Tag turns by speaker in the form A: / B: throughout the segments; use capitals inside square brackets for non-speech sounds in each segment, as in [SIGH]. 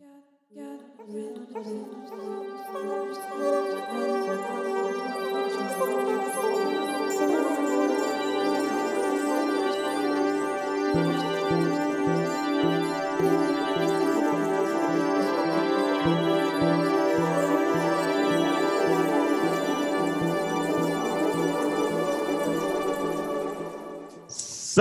A: Yeah, you.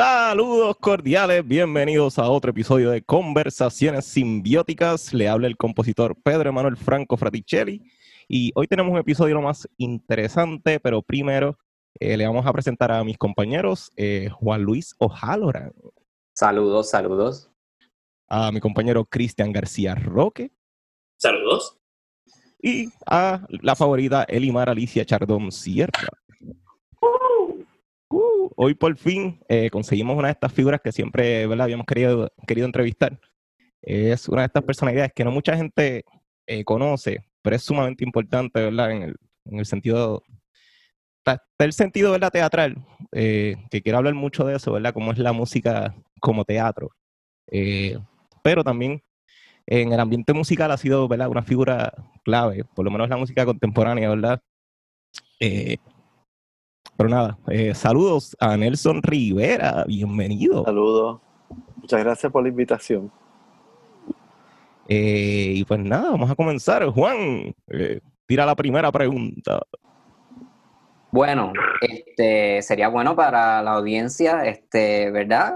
A: Saludos cordiales, bienvenidos a otro episodio de Conversaciones Simbióticas. Le habla el compositor Pedro Emanuel Franco Fraticelli y hoy tenemos un episodio lo más interesante, pero primero eh, le vamos a presentar a mis compañeros eh, Juan Luis O'Halloran.
B: Saludos, saludos.
A: A mi compañero Cristian García Roque.
C: Saludos.
A: Y a la favorita Elimar Alicia Chardón Sierra. Uh, hoy por fin eh, conseguimos una de estas figuras que siempre ¿verdad? habíamos querido, querido entrevistar. Es una de estas personalidades que no mucha gente eh, conoce, pero es sumamente importante, ¿verdad? En el, en el sentido, está, el sentido, ¿verdad? Teatral, eh, que quiero hablar mucho de eso, ¿verdad? Cómo es la música como teatro. pero también en el ambiente musical ha sido, ¿verdad? Una figura clave, por lo menos la música contemporánea, ¿verdad? Pero nada, eh, saludos a Nelson Rivera, bienvenido.
D: Saludos, muchas gracias por la invitación.
A: Eh, y pues nada, vamos a comenzar. Juan, eh, tira la primera pregunta.
B: Bueno, este sería bueno para la audiencia, este, ¿verdad?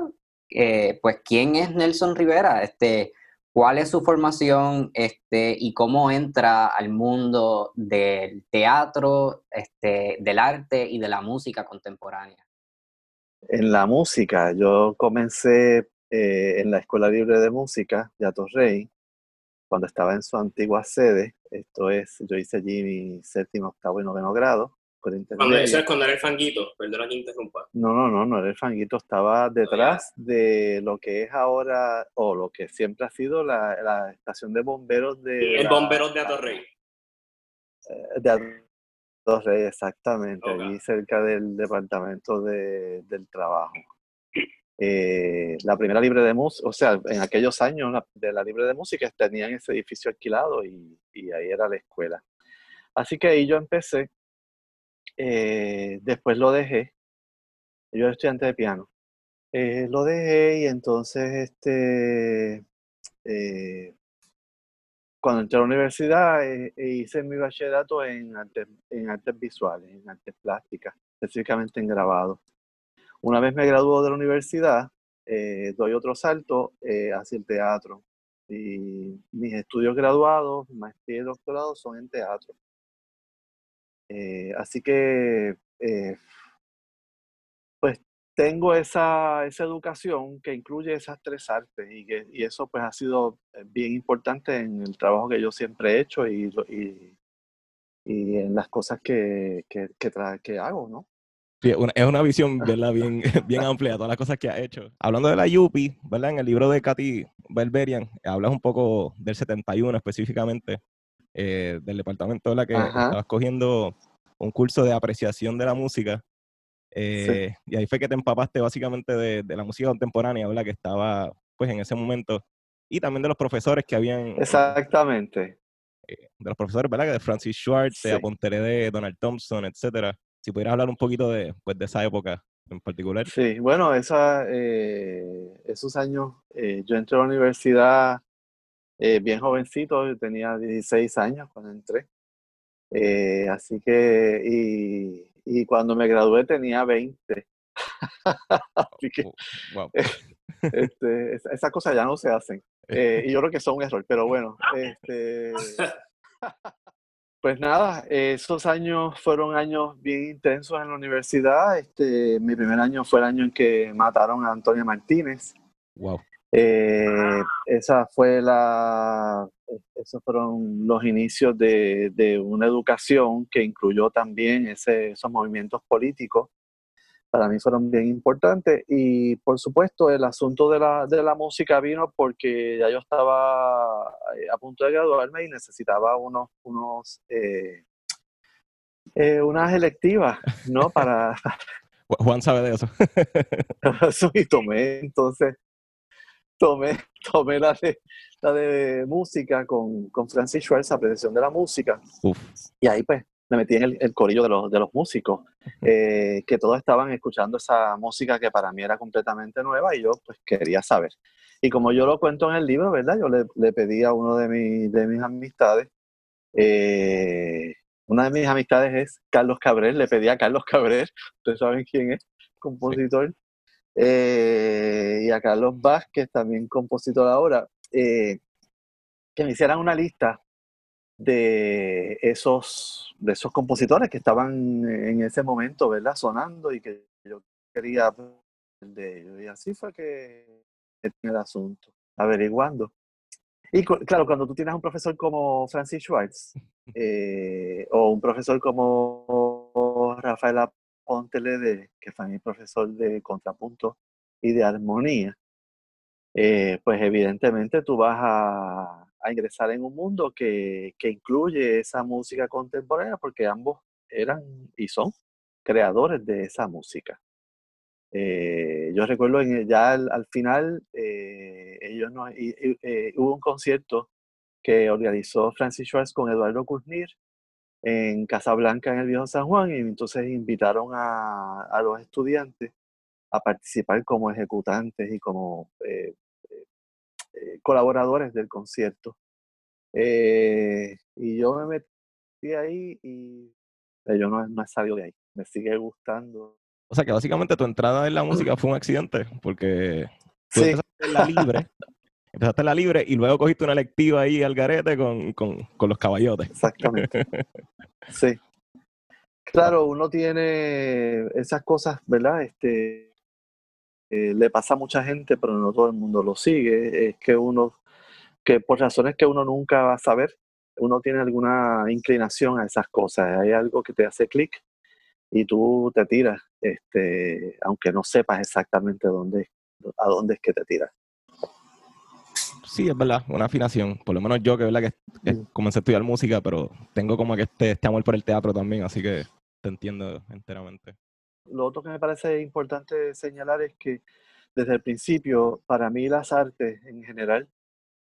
B: pues, ¿quién es Nelson Rivera? Este, cuál es su formación este, y cómo entra al mundo del teatro, este, del arte y de la música contemporánea.
D: En la música, yo comencé eh, en la Escuela Libre de Música de Atorrey, cuando estaba en su antigua sede. Esto es, yo hice allí mi séptimo, octavo y noveno grado.
C: Cuando eso es cuando era el fanguito, perdona que interrumpa.
D: No, no, no, no era el fanguito, estaba detrás de lo que es ahora, o lo que siempre ha sido la, estación de bomberos de...
C: El bomberos de Atorrey.
D: Eh, de Atorrey, exactamente, allí cerca del departamento de, del trabajo. Eh, la primera libre de música, o sea, en aquellos años de la libre de música tenían ese edificio alquilado y, y ahí era la escuela. Así que ahí yo empecé eh, después lo dejé. Yo era estudiante de piano. Eh, lo dejé y entonces, este, eh, cuando entré a la universidad, hice mi bachillerato en artes, en artes visuales, en artes plásticas, específicamente en grabado. Una vez me graduó de la universidad, doy otro salto hacia el teatro. Y mis estudios graduados, maestría y doctorado son en teatro. Eh, así que, eh, pues tengo esa, esa, educación que incluye esas tres artes y, que, y eso pues ha sido eh, bien importante en el trabajo que yo siempre he hecho y, y, y en las cosas que, que, que, que hago, ¿no?
A: es una visión, [LAUGHS] ¿verdad? Bien, [LAUGHS] bien amplia, todas las cosas que ha hecho. Hablando de la Yupi, ¿verdad? En el libro de Katy Berberian, hablas un poco del 71 específicamente, eh, del departamento de la que estabas cogiendo un curso de apreciación de la música. Eh, y ahí fue que te empapaste básicamente de, la música contemporánea, ¿verdad? Que estaba pues en ese momento. Y también de los profesores que habían.
D: Exactamente.
A: Eh, de los profesores, ¿verdad? Que de Francis Schwartz, de de Donald Thompson, etcétera. Si pudieras hablar un poquito de, pues, de esa época en particular.
D: Sí, bueno, esa, esos años, yo entré a la universidad eh, bien jovencito, tenía 16 años cuando entré. Eh, así que, y, y, cuando me gradué tenía 20. [LAUGHS] así que, oh, este, esas cosas ya no se hacen. Eh, y yo creo que son un error, pero bueno. Este, [LAUGHS] pues nada, esos años fueron años bien intensos en la universidad. Este, mi primer año fue el año en que mataron a Antonio Martínez.
A: Wow.
D: Eh, esa fue la, esos fueron los inicios de, de una educación que incluyó también ese, esos movimientos políticos. Para mí fueron bien importantes y por supuesto el asunto de la, de la música vino porque ya yo estaba eh, a punto de graduarme y necesitaba unos, unos eh, unas electivas, ¿no? Para... [LAUGHS]
A: Juan sabe de eso.
D: eso y tomé entonces tomé, [LAUGHS] tomé la, de, la de música con, con Francis Schwartz, apreciación de la música. Y ahí pues me metí en el, corillo de los, de los músicos, eh, que todos estaban escuchando esa música que para mí era completamente nueva y yo pues quería saber. Y como yo lo cuento en el libro, ¿verdad? Yo le, le pedí a uno de, mi, de mis amistades, eh, una de mis amistades es Carlos Cabrera, le pedí a Carlos Cabrera, [LAUGHS] ustedes saben quién es, compositor, eh, y a Carlos Vázquez, también compositor ahora, que me hicieran una lista de esos, de esos compositores que estaban en ese momento, ¿verdad? Sonando y que yo quería de ellos. Y así fue que el asunto, averiguando. Y claro, cuando tú tienes un profesor como Francis Schwartz [LAUGHS] eh, o un profesor como Rafael Aponte que fue mi profesor de contrapunto y de armonía, eh, pues evidentemente tú vas a, a ingresar en un mundo que, que, incluye esa música contemporánea, porque ambos eran y son creadores de esa música. Eh, yo recuerdo en, ya al, final, eh, ellos no, eh, hubo un concierto que organizó Francis Schwartz con Eduardo Kuznir en Casablanca, en el Viejo San Juan, y entonces invitaron a, a los estudiantes a participar como ejecutantes y como eh, colaboradores del concierto. Eh, y yo me metí ahí y yo no, no he salido de ahí. Me sigue gustando.
A: O sea que básicamente tu entrada en la música fue un accidente, porque tú en la libre, [LAUGHS] empezaste en la libre y luego cogiste una lectiva ahí al garete con, con, con los caballotes.
D: Exactamente. [LAUGHS] sí. Claro, uno tiene esas cosas, ¿verdad? Este, eh, le pasa a mucha gente, pero no todo el mundo lo sigue, es que uno, que por razones que uno nunca va a saber, uno tiene alguna inclinación a esas cosas, hay algo que te hace clic y tú te tiras, este, aunque no sepas exactamente dónde, a dónde es que te tiras.
A: Sí, es verdad, una afinación. Por lo menos yo que, verdad, que mm. comencé a estudiar música, pero tengo como que este, este amor por el teatro también, así que te entiendo enteramente
D: lo otro que me parece importante señalar es que desde el principio, para mí las artes en general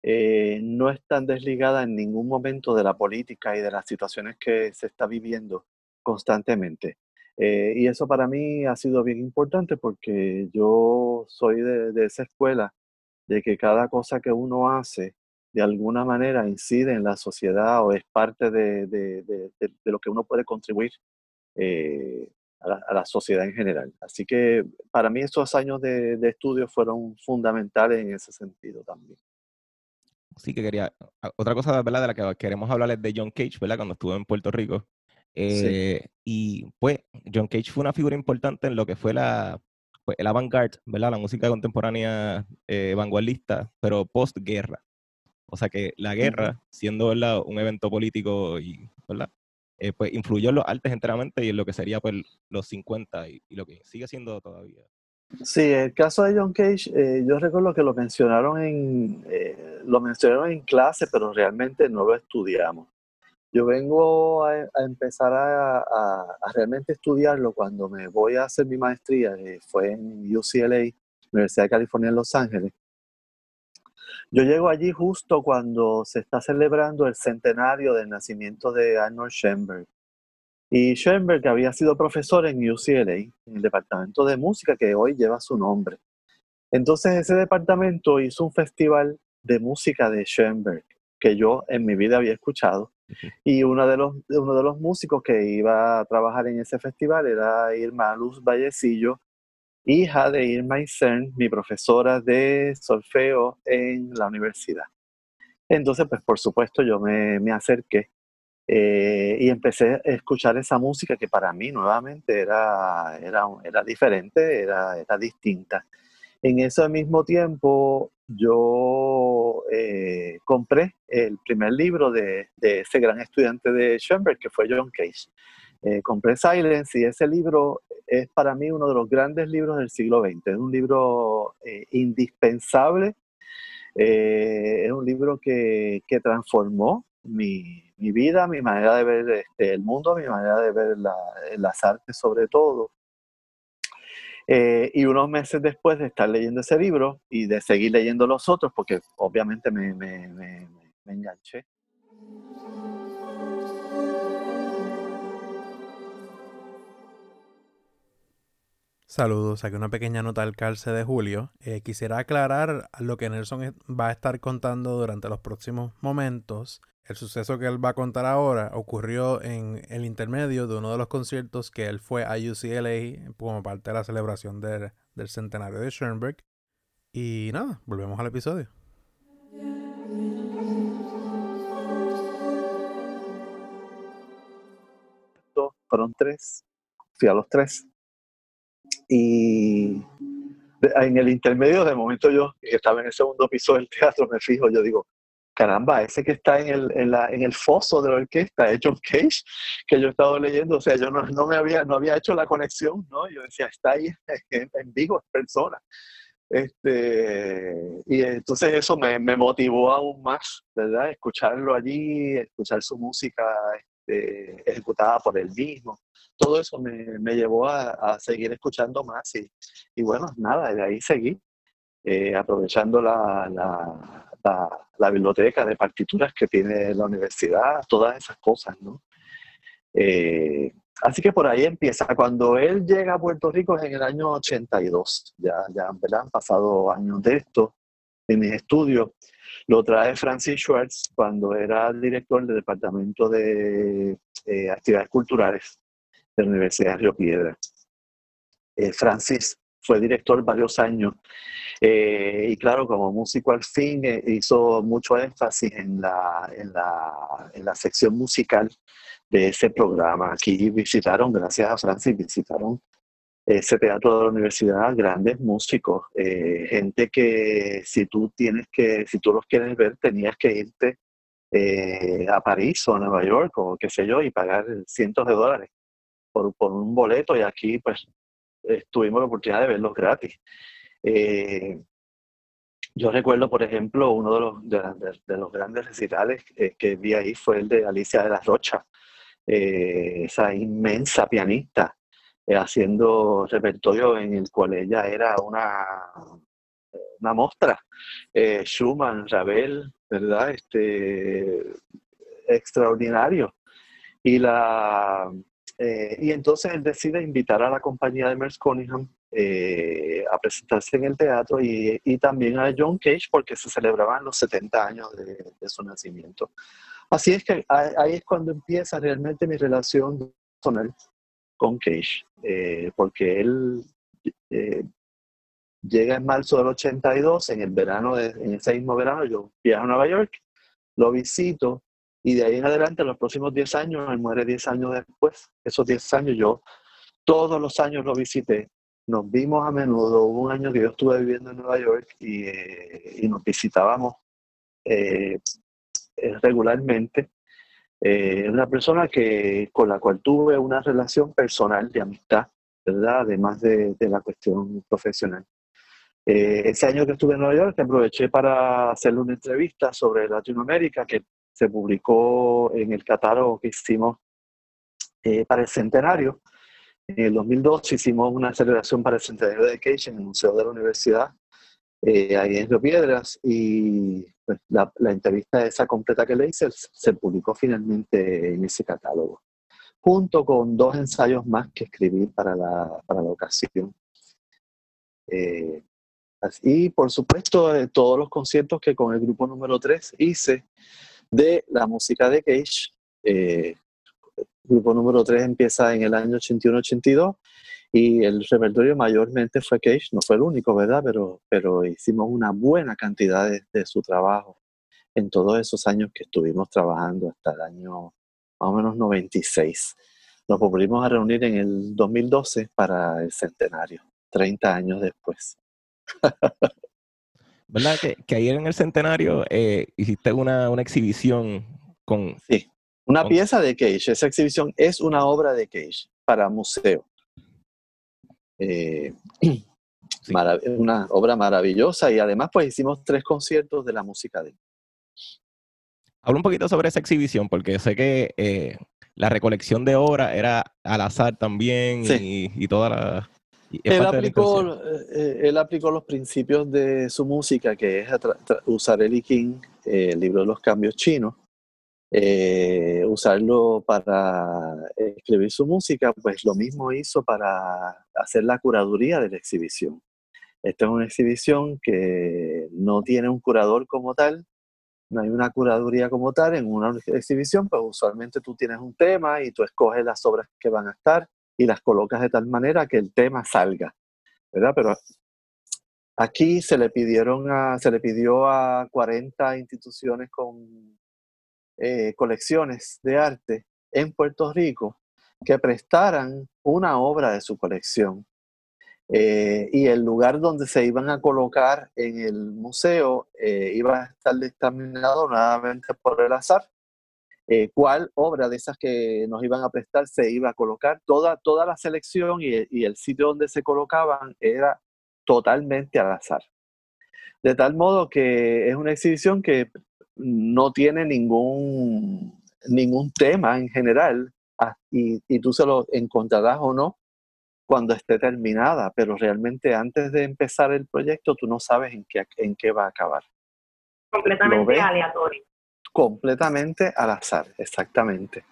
D: eh, no están desligadas en ningún momento de la política y de las situaciones que se está viviendo constantemente. Eh, y eso para mí ha sido bien importante porque yo soy de, esa escuela de que cada cosa que uno hace de alguna manera incide en la sociedad o es parte de, lo que uno puede contribuir eh, a la, sociedad en general. Así que para mí esos años de, estudio fueron fundamentales en ese sentido también.
A: Sí, que quería. Otra cosa ¿verdad? de la que queremos hablar es de John Cage, ¿verdad? Cuando estuvo en Puerto Rico. Eh, y pues, John Cage fue una figura importante en lo que fue la, pues, el avant-garde, ¿verdad? La música contemporánea eh, vanguardista, pero post-guerra. O sea que la guerra, siendo ¿verdad? un evento político y, ¿verdad? Eh, pues influyó en los artes enteramente y en lo que sería pues los 50 y, lo que sigue siendo todavía.
D: Sí, el caso de John Cage, eh, yo recuerdo que lo mencionaron en eh, lo mencionaron en clase, pero realmente no lo estudiamos. Yo vengo a, empezar a, realmente estudiarlo cuando me voy a hacer mi maestría, fue en UCLA, Universidad de California en Los Ángeles, yo llego allí justo cuando se está celebrando el centenario del nacimiento de Arnold Schoenberg. Y Schoenberg había sido profesor en UCLA, en el departamento de música que hoy lleva su nombre. Entonces ese departamento hizo un festival de música de Schoenberg que yo en mi vida había escuchado. Y uno de, los, uno de los músicos que iba a trabajar en ese festival era Irma Luz Vallecillo, hija de Irma Isern, mi profesora de solfeo en la universidad. Entonces, pues por supuesto yo me, me acerqué eh, y empecé a escuchar esa música que para mí nuevamente era, era, era diferente, era, era distinta. En ese mismo tiempo yo eh, compré el primer libro de, ese gran estudiante de Schoenberg, que fue John Cage. Eh, compré Silence y ese libro es para mí uno de los grandes libros del siglo XX. Es un libro eh, indispensable, eh, es un libro que, transformó mi, mi, vida, mi manera de ver este, el mundo, mi manera de ver las artes sobre todo. Eh, y unos meses después de estar leyendo ese libro y de seguir leyendo los otros, porque obviamente me, enganché.
E: Saludos, aquí una pequeña nota al calce de Julio. Eh, quisiera aclarar lo que Nelson va a estar contando durante los próximos momentos. El suceso que él va a contar ahora ocurrió en el intermedio de uno de los conciertos que él fue a UCLA como parte de la celebración del, centenario de Schoenberg. Y nada, volvemos al episodio.
D: Fueron tres, fui a los tres y en el intermedio, de momento yo, estaba en el segundo piso del teatro, me fijo, yo digo, caramba, ese que está en el, en, la, en el foso de la orquesta es John Cage, que yo he estado leyendo, o sea, yo no, no, me había, no había hecho la conexión, ¿no? Yo decía, está ahí [LAUGHS] en, en vivo, es persona. Este, y entonces eso me, me, motivó aún más, ¿verdad? Escucharlo allí, escuchar su música este, ejecutada por él mismo todo eso me, me llevó a, a, seguir escuchando más y, y, bueno, nada, de ahí seguí, eh, aprovechando la, la, la, la, biblioteca de partituras que tiene la universidad, todas esas cosas, ¿no? Eh, así que por ahí empieza. Cuando él llega a Puerto Rico es en el año 82, ya, ya han pasado años de esto en mis estudios. Lo trae Francis Schwartz cuando era director del Departamento de eh, Actividades Culturales de la Universidad de Río Piedra. Eh, Francis fue director varios años eh, y claro, como músico al fin eh, hizo mucho énfasis en la, en, la, en la sección musical de ese programa. Aquí visitaron, gracias a Francis, visitaron ese teatro de la universidad, grandes músicos, eh, gente que si tú tienes que, si tú los quieres ver, tenías que irte a París o a Nueva York o qué sé yo y pagar cientos de dólares por, un boleto y aquí pues tuvimos la oportunidad de verlos gratis. Eh, yo recuerdo, por ejemplo, uno de los, de, los grandes recitales que vi ahí fue el de Alicia de la Rocha, eh, esa inmensa pianista, eh, haciendo repertorio en el cual ella era una, una mostra. Schumann, Ravel, ¿verdad? Este, extraordinario. Y la, eh, y entonces él decide invitar a la compañía de Merce Cunningham eh, a presentarse en el teatro y, y, también a John Cage porque se celebraban los 70 años de, de su nacimiento. Así es que ahí es cuando empieza realmente mi relación él, con Cage, eh, porque él eh, llega en marzo del 82, en el verano, de, en ese mismo verano yo viajo a Nueva York, lo visito y de ahí en adelante, los próximos 10 años, él muere 10 años después. Esos 10 años yo todos los años lo visité. Nos vimos a menudo. Hubo un año que yo estuve viviendo en Nueva York y, eh, y nos visitábamos eh, regularmente. Eh, una persona que, con la cual tuve una relación personal de amistad, ¿verdad? Además de, de la cuestión profesional. Eh, ese año que estuve en Nueva York, aproveché para hacerle una entrevista sobre Latinoamérica, que se publicó en el catálogo que hicimos eh, para el centenario. En el 2002 hicimos una celebración para el centenario de Cage en el Museo de la Universidad, eh, ahí en Río Piedras, y pues, la, la, entrevista esa completa que le hice se publicó finalmente en ese catálogo, junto con dos ensayos más que escribí para la, para la ocasión. Eh, y por supuesto, eh, todos los conciertos que con el grupo número 3 hice, de la música de Cage. Eh, grupo número 3 empieza en el año 81-82 y el repertorio mayormente fue Cage, no fue el único, ¿verdad? Pero, pero hicimos una buena cantidad de, de su trabajo en todos esos años que estuvimos trabajando hasta el año más o menos 96. Nos volvimos a reunir en el 2012 para el centenario, 30 años después. [LAUGHS]
A: ¿Verdad? Que, que ayer en el centenario eh, hiciste una, una, exhibición con...
D: Sí, una con... pieza de Cage. Esa exhibición es una obra de Cage para museo. Eh, [CLEARS THROAT] sí. una obra maravillosa y además pues hicimos tres conciertos de la música de
A: Habla un poquito sobre esa exhibición porque sé que eh, la recolección de obras era al azar también
D: sí.
A: y, y toda la...
D: Él aplicó, eh, él aplicó los principios de su música, que es usar el I King, el libro de los cambios chinos, eh, usarlo para escribir su música, pues lo mismo hizo para hacer la curaduría de la exhibición. Esta es una exhibición que no tiene un curador como tal, no hay una curaduría como tal en una exhibición, pues usualmente tú tienes un tema y tú escoges las obras que van a estar y las colocas de tal manera que el tema salga, ¿verdad? Pero aquí se le pidieron a, se le pidió a 40 instituciones con eh, colecciones de arte en Puerto Rico que prestaran una obra de su colección. Eh, y el lugar donde se iban a colocar en el museo eh, iba a estar determinado nuevamente por el azar. Eh, cuál obra de esas que nos iban a prestar se iba a colocar. Toda, toda la selección y, y el sitio donde se colocaban era totalmente al azar. De tal modo que es una exhibición que no tiene ningún, ningún tema en general ah, y, y, tú se lo encontrarás o no cuando esté terminada, pero realmente antes de empezar el proyecto tú no sabes en qué, en qué va a acabar.
F: Completamente aleatorio.
D: Completamente al azar, exactamente.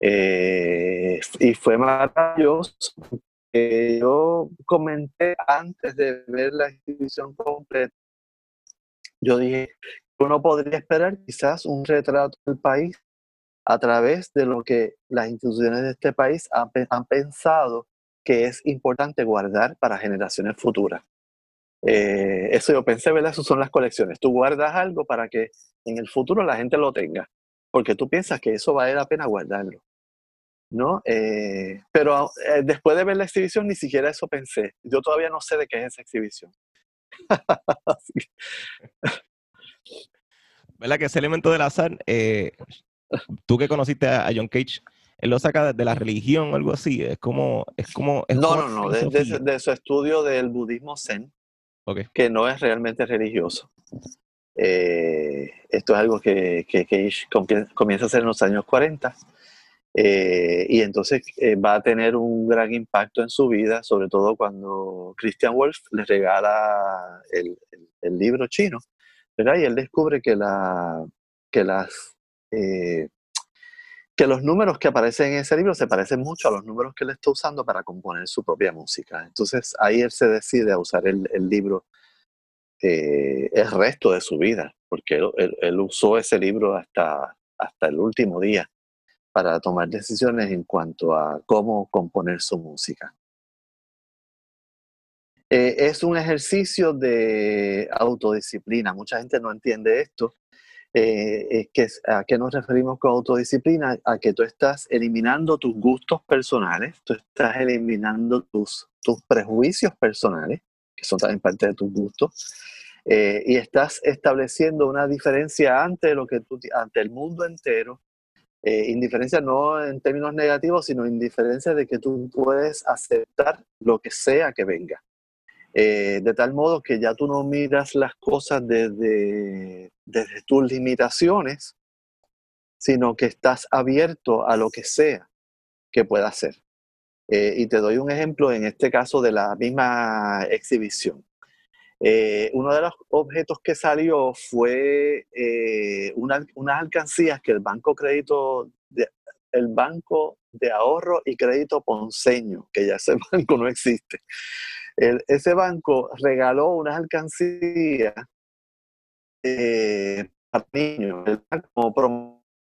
D: Eh, y fue maravilloso. yo comenté antes de ver la exhibición completa, yo dije, uno podría esperar quizás un retrato del país a través de lo que las instituciones de este país han pensado que es importante guardar para generaciones futuras. Eh, eso yo pensé, ¿verdad? Esas son las colecciones. Tú guardas algo para que en el futuro la gente lo tenga, porque tú piensas que eso vale la pena guardarlo. ¿No? Eh, pero eh, después de ver la exhibición, ni siquiera eso pensé. Yo todavía no sé de qué es esa exhibición. [LAUGHS]
A: ¿Verdad que ese elemento del azar, tú que conociste a John Cage, él lo saca de la religión o algo así. Es como. Es como
D: no, no, no, de, su estudio del budismo zen, que no es realmente religioso. Eh, esto es algo que, que, comienza a hacer en los años 40. Eh, y entonces eh, va a tener un gran impacto en su vida, sobre todo cuando Christian Wolf le regala el, el, libro chino, ¿verdad? Y él descubre que, la, que las que los números que aparecen en ese libro se parecen mucho a los números que él está usando para componer su propia música. Entonces ahí él se decide a usar el, libro eh, el resto de su vida, porque él, usó ese libro hasta, hasta el último día para tomar decisiones en cuanto a cómo componer su música. Eh, es un ejercicio de autodisciplina. Mucha gente no entiende esto, eh, que, ¿A qué nos referimos con autodisciplina? A que tú estás eliminando tus gustos personales, tú estás eliminando tus, tus prejuicios personales, que son también parte de tus gustos, eh, y estás estableciendo una diferencia ante, lo que tú, ante el mundo entero, eh, indiferencia no en términos negativos, sino indiferencia de que tú puedes aceptar lo que sea que venga. Eh, de tal modo que ya tú no miras las cosas desde, desde tus limitaciones, sino que estás abierto a lo que sea que pueda ser. Eh, y te doy un ejemplo en este caso de la misma exhibición. Eh, uno de los objetos que salió fue una, unas alcancías que el Banco Crédito, el Banco de Ahorro y Crédito Ponceño, que ya ese [LAUGHS] banco no existe, ese banco regaló unas alcancías eh, para niños,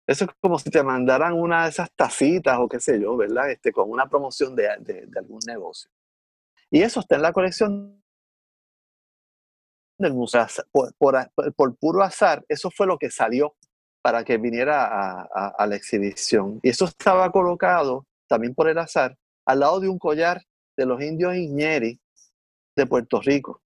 D: eso es como si te mandaran una de esas tacitas o qué sé yo, ¿verdad? Este, con una promoción de, algún negocio. Y eso está en la colección del museo. Por, puro azar, eso fue lo que salió para que viniera a, la exhibición. Y eso estaba colocado también por el azar al lado de un collar de los indios Iñeri, de Puerto Rico,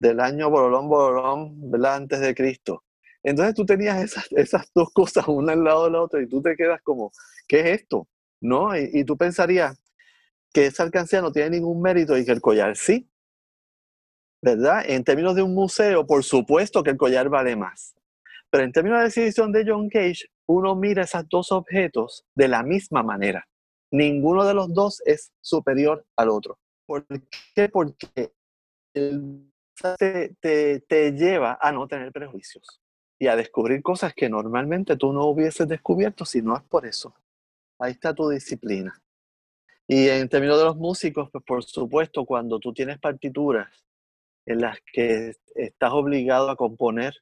D: del año Borolón Borolón, ¿verdad? Antes de Cristo. Entonces tú tenías esas, esas dos cosas una al lado de la otra y tú te quedas como, ¿qué es esto? ¿No? Y, tú pensarías que esa alcancía no tiene ningún mérito y que el collar sí. ¿Verdad? En términos de un museo, por supuesto que el collar vale más. Pero en términos de exhibición de John Cage, uno mira esos dos objetos de la misma manera. Ninguno de los dos es superior al otro ¿Por qué? Porque el te, te, te lleva a no tener prejuicios y a descubrir cosas que normalmente tú no hubieses descubierto si no es por eso. Ahí está tu disciplina. Y en términos de los músicos, pues por supuesto, cuando tú tienes partituras en las que estás obligado a componer,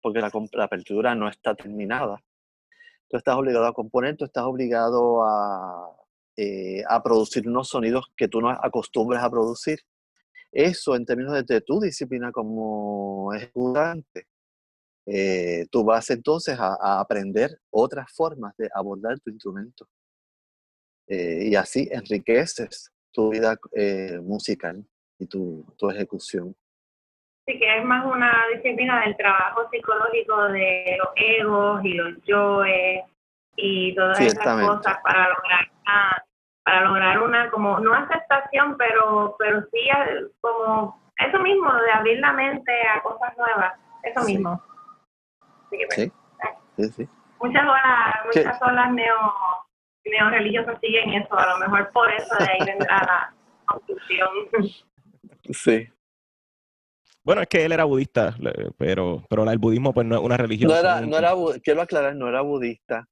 D: porque la, la partitura no está terminada, tú estás obligado a componer, tú estás obligado a, eh, producir unos sonidos que tú no acostumbras a producir. Eso en términos de, tu disciplina como ejecutante, eh, tú vas entonces a, aprender otras formas de abordar tu instrumento. Eh, y así enriqueces tu vida musical y tu ejecución.
F: Sí, que es más una disciplina del trabajo psicológico de los egos y los yoes y todas esas cosas para lograr una, para lograr una como no aceptación pero pero sí como eso mismo de abrir la mente a cosas nuevas eso mismo. Pues, sí. sí. sí, muchas olas muchas olas neo neo religiosas siguen eso a lo mejor por eso de ahí vendrá la conclusión. [LAUGHS]
D: Sí
A: bueno, es que él era budista, pero, pero el budismo pues no es una religión.
D: No era, no era, quiero aclarar, no era budista.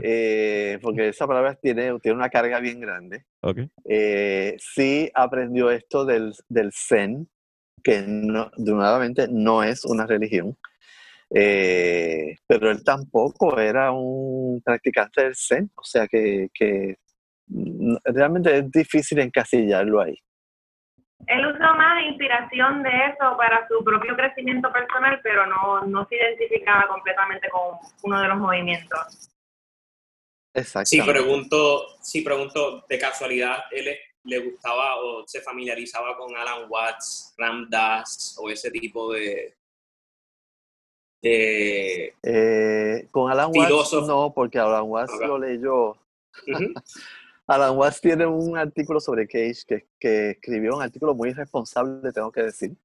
D: Eh, porque esa palabra tiene, tiene una carga bien grande.
A: Okay.
D: Eh, sí aprendió esto del, del Zen, que no, nuevamente no es una religión. Eh, pero él tampoco era un practicante del Zen, o sea que, que realmente es difícil encasillarlo ahí
F: él usó más inspiración de eso para su propio crecimiento personal, pero no, no se identificaba completamente con uno de los movimientos.
D: Exacto.
C: Si pregunto, si pregunto de casualidad, ¿él le gustaba o se familiarizaba con Alan Watts, Ram Dass o ese tipo de...
D: eh, con Alan Watts no, porque Alan Watts lo leyó. [LAUGHS] Alan Watts tiene un artículo sobre Cage que, que escribió, un artículo muy irresponsable, tengo que decir.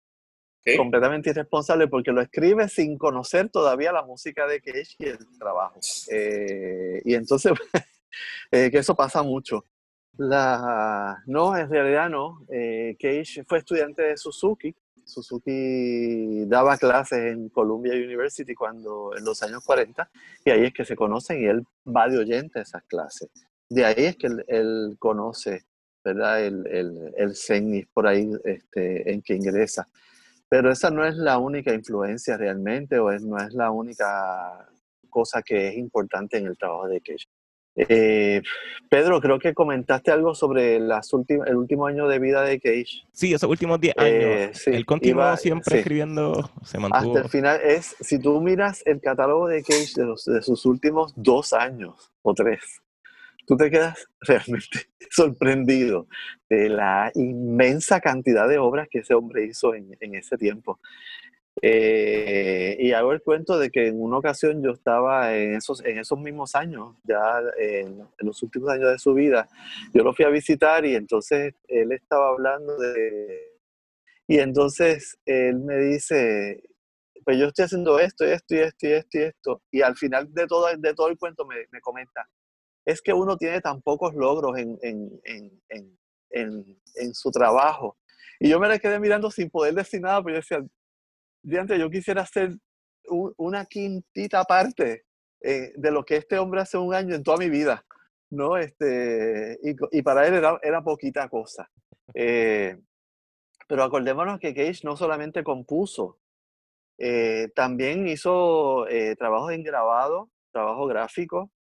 D: Completamente irresponsable porque lo escribe sin conocer todavía la música de Cage y el trabajo. Eh, y entonces, [LAUGHS] eh, que eso pasa mucho. La, no, en realidad no. Eh, Cage fue estudiante de Suzuki. Suzuki daba clases en Columbia University cuando en los años 40 y ahí es que se conocen y él va de oyente a esas clases de ahí es que él, conoce, ¿verdad? El, el, el por ahí este, en que ingresa. Pero esa no es la única influencia realmente, o es, no es la única cosa que es importante en el trabajo de Cage. Eh, Pedro, creo que comentaste algo sobre las el último año de vida de Cage.
A: Sí, esos últimos 10 años. Eh, él continuó siempre escribiendo, se mantuvo.
D: Hasta el final es, si tú miras el catálogo de Cage de, de sus últimos dos años o tres, tú te quedas [LAUGHS] realmente sorprendido de la inmensa cantidad de obras que ese hombre hizo en, ese tiempo. Eh, y hago el cuento de que en una ocasión yo estaba en esos, en esos mismos años, ya en, los últimos años de su vida, yo lo fui a visitar y entonces él estaba hablando de... Y entonces él me dice, pues yo estoy haciendo esto, esto y esto y esto y esto. Y al final de todo, de todo el cuento me, me comenta, es que uno tiene tan pocos logros en, su trabajo. Y yo me la quedé mirando sin poder decir nada, pero yo decía, diante, yo quisiera hacer una quintita parte eh, de lo que este hombre hace un año en toda mi vida, ¿no? Este, y, para él era, poquita cosa. Eh, pero acordémonos que Cage no solamente compuso, eh, también hizo trabajos en grabado, trabajo gráfico,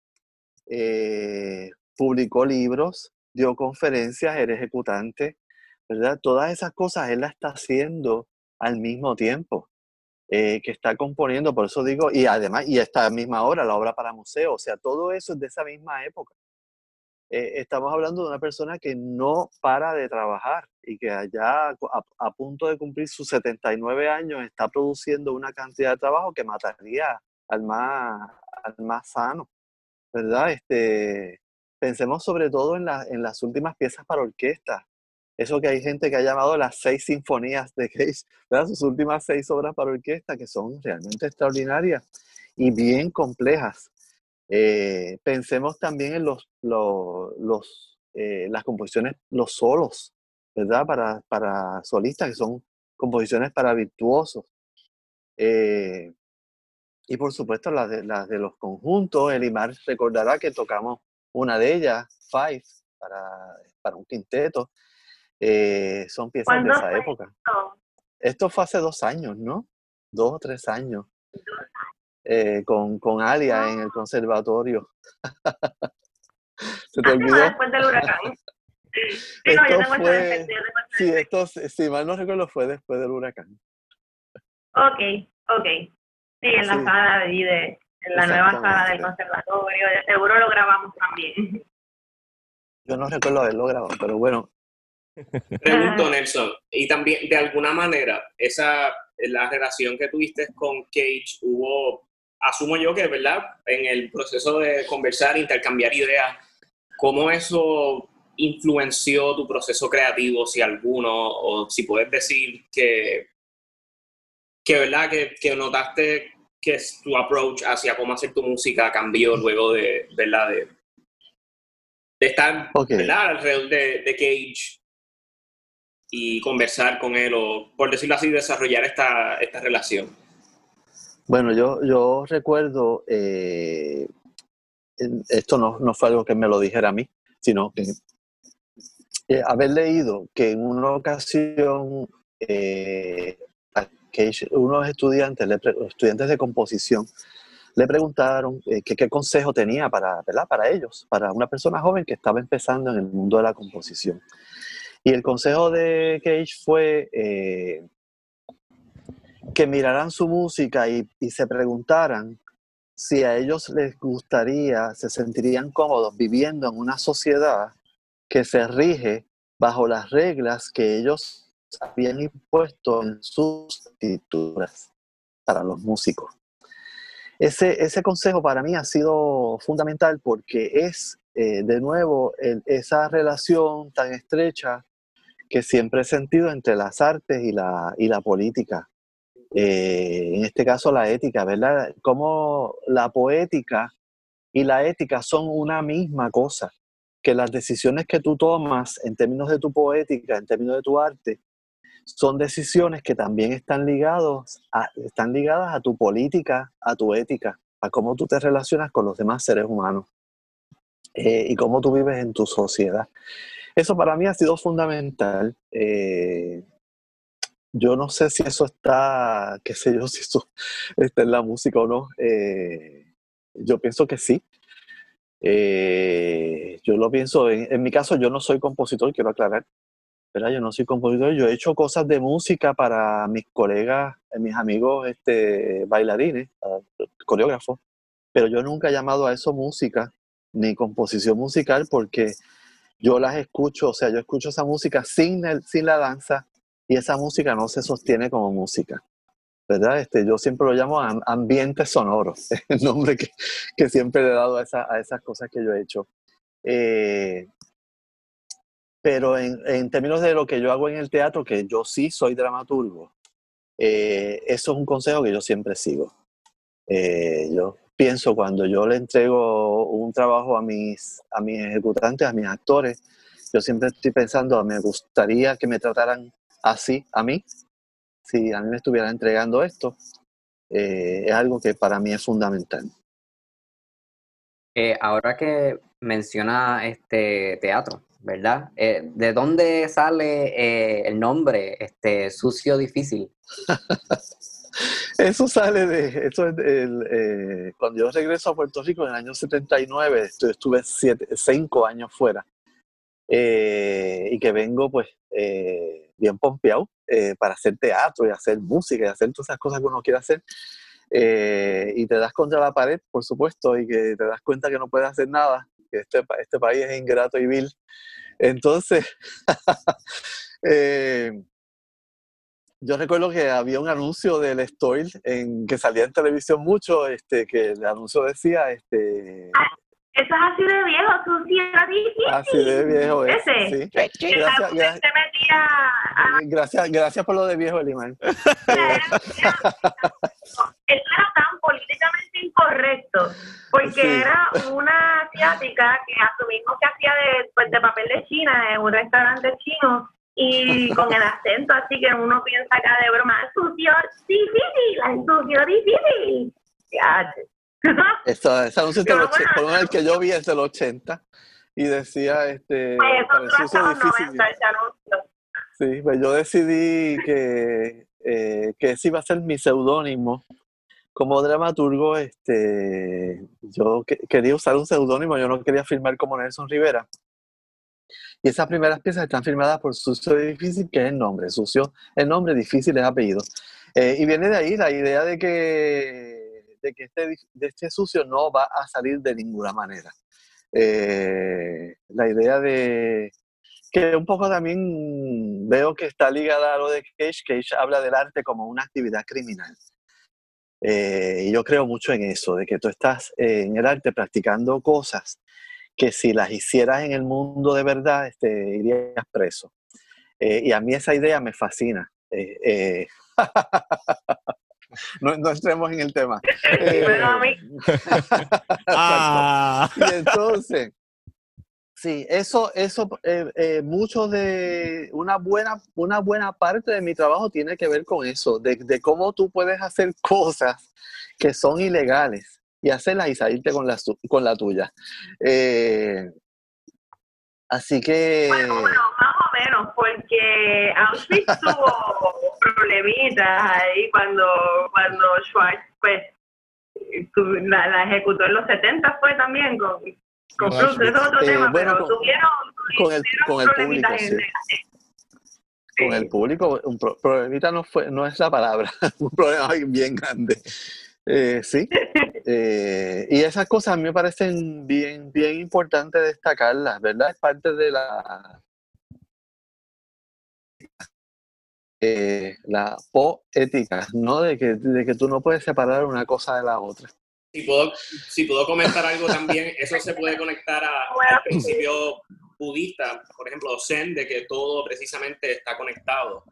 D: eh, publicó libros, dio conferencias, era ejecutante, ¿verdad? Todas esas cosas él las está haciendo al mismo tiempo eh, que está componiendo, por eso digo, y además, y esta misma obra, la obra para museo, o sea, todo eso es de esa misma época. Eh, estamos hablando de una persona que no para de trabajar y que allá a, a, punto de cumplir sus 79 años está produciendo una cantidad de trabajo que mataría al más, al más sano. ¿Verdad? Este, pensemos sobre todo en, en las últimas piezas para orquesta. Eso que hay gente que ha llamado las seis sinfonías de Cage, ¿verdad? Sus últimas seis obras para orquesta, que son realmente extraordinarias y bien complejas. Eh, pensemos también en los, los, los eh, las composiciones, los solos ¿verdad? Para, para solistas, que son composiciones para virtuosos. Eh, y por supuesto las de, las de los conjuntos, Elimar recordará que tocamos una de ellas, Five, para, para un quinteto. Eh, son piezas de esa época. Esto fue hace dos años, ¿no? Dos o tres años. Eh, con, con Alia en el conservatorio. [LAUGHS]
F: ¿Se te olvidó? Después del huracán. [LAUGHS] Sí, no, yo
D: fue, sí, esto, si mal no recuerdo, fue después del huracán.
F: Ok, ok. Sí, en la sala de, de en la nueva sala del conservatorio, de seguro lo grabamos también.
D: Yo no recuerdo haberlo grabado, pero bueno.
C: Pregunto, Nelson, y también de alguna manera, esa la relación que tuviste con Cage, hubo, asumo yo que, ¿verdad? En el proceso de conversar, intercambiar ideas, ¿cómo eso influenció tu proceso creativo, si alguno, o si puedes decir que, que ¿verdad? Que, que notaste que tu approach hacia cómo hacer tu música cambió luego de, ¿verdad? De, de estar alrededor de, de, Cage y conversar con él o, por decirlo así, desarrollar esta, esta relación.
D: Bueno, yo, yo recuerdo, eh, esto no, no, fue algo que me lo dijera a mí, sino que eh, haber leído que en una ocasión eh, que unos estudiantes, estudiantes de composición, le preguntaron eh, qué consejo tenía para, para ellos, para una persona joven que estaba empezando en el mundo de la composición. Y el consejo de Cage fue eh, que miraran su música y, y, se preguntaran si a ellos les gustaría, se sentirían cómodos viviendo en una sociedad que se rige bajo las reglas que ellos habían impuesto en sus escrituras para los músicos. Ese, ese consejo para mí ha sido fundamental porque es, eh, de nuevo, esa relación tan estrecha que siempre he sentido entre las artes y la, y la política. Eh, en este caso, la ética, ¿verdad? Como la poética y la ética son una misma cosa, que las decisiones que tú tomas en términos de tu poética, en términos de tu arte, son decisiones que también están, ligados están ligadas a tu política, a tu ética, a cómo tú te relacionas con los demás seres humanos eh, y cómo tú vives en tu sociedad. Eso para mí ha sido fundamental. Eh, yo no sé si eso está, qué sé yo, [LAUGHS] si eso está en la música o no. Eh, yo pienso que sí. yo lo pienso, en, mi caso yo no soy compositor, quiero aclarar. Yo no soy compositor, yo he hecho cosas de música para mis colegas, eh, mis amigos este, bailarines, coreógrafos, pero yo nunca he llamado a eso música ni composición musical porque yo las escucho, o sea, yo escucho esa música sin, el, sin la danza y esa música no se sostiene como música. ¿verdad? Este, yo siempre lo llamo ambiente sonoro, [LAUGHS] el nombre que, que, siempre le he dado a, esa, a, esas cosas que yo he hecho. Eh, pero en, en, términos de lo que yo hago en el teatro, que yo sí soy dramaturgo, eh, eso es un consejo que yo siempre sigo. Eh, yo pienso cuando yo le entrego un trabajo a mis, a mis ejecutantes, a mis actores, yo siempre estoy pensando, me gustaría que me trataran así a mí, si a mí me estuvieran entregando esto. Eh, es algo que para mí es fundamental.
B: ahora que menciona este teatro, ¿verdad? Eh, ¿De dónde sale eh, el nombre, este sucio difícil? [LAUGHS]
D: eso sale de, eso es eh, cuando yo regreso a Puerto Rico en el año 79, estuve cinco años fuera, y que vengo pues bien pompeado para hacer teatro y hacer música y hacer todas esas cosas que uno quiere hacer. y te das contra la pared, por supuesto, y que te das cuenta que no puedes hacer nada, este, este país es ingrato y vil, entonces, [LAUGHS] eh, yo recuerdo que había un anuncio del Stoil en que salía en televisión mucho, este, que el anuncio decía, este.
F: Eso es así de viejo, tú sí difícil.
D: Así de viejo es. Ese. Sí. Gracias, gracias, gracias, por lo de viejo, Elimán. [LAUGHS]
F: Eso era tan políticamente incorrecto, porque era una asiática que asumimos que hacía de, pues, de papel de China en un restaurante chino y [LAUGHS] con el acento así que uno piensa acá de broma, sucio difícil, la sucio difícil. Ya. [LAUGHS]
D: Esa, anuncio del por el que yo vi es del 80 y decía este
F: pues sucio difícil.
D: sí, pues yo decidí que, eh, que ese iba a ser mi seudónimo como dramaturgo, este, yo quería usar un seudónimo, yo no quería firmar como Nelson Rivera. Y esas primeras piezas están firmadas por Sucio Difícil, que es el nombre. Sucio, el nombre, difícil es apellido. Eh, y viene de ahí la idea de que, de que este, de este sucio no va a salir de ninguna manera. Eh, la idea de que un poco también veo que está ligada a lo de Cage. Cage habla del arte como una actividad criminal. Eh, y yo creo mucho en eso, de que tú estás en el arte practicando cosas que si las hicieras en el mundo de verdad, este, irías preso. Eh, y a mí esa idea me fascina. Eh, [LAUGHS] no, no, entremos en el tema. [LAUGHS] [LAUGHS] ah. Y entonces, Sí, eso, eso, eh, eh, mucho de una buena, una buena parte de mi trabajo tiene que ver con eso, de, cómo tú puedes hacer [LAUGHS] cosas que son ilegales y hacerlas y salirte con la, con la tuya. Eh, así que...
F: Bueno, bueno, más o menos, porque Auschwitz [LAUGHS] tuvo problemitas ahí cuando, cuando Schwartz, pues, la, la ejecutó en los 70 fue también con con eso es otro eh, tema, pero con, tuvieron, con el, con el público, sí.
D: Con el público, un problemita no, fue, no es la palabra, [LAUGHS] un problema bien grande. Eh, sí, [LAUGHS] eh, y esas cosas a mí me parecen bien, bien importantes destacarlas, ¿verdad? Es parte de la, eh, la poética, ¿no? De que, de que tú no puedes separar una cosa de la otra.
C: Si puedo, si puedo comentar algo también, eso se puede conectar a, [LAUGHS] al principio budista, por ejemplo, Zen, de que todo precisamente está conectado.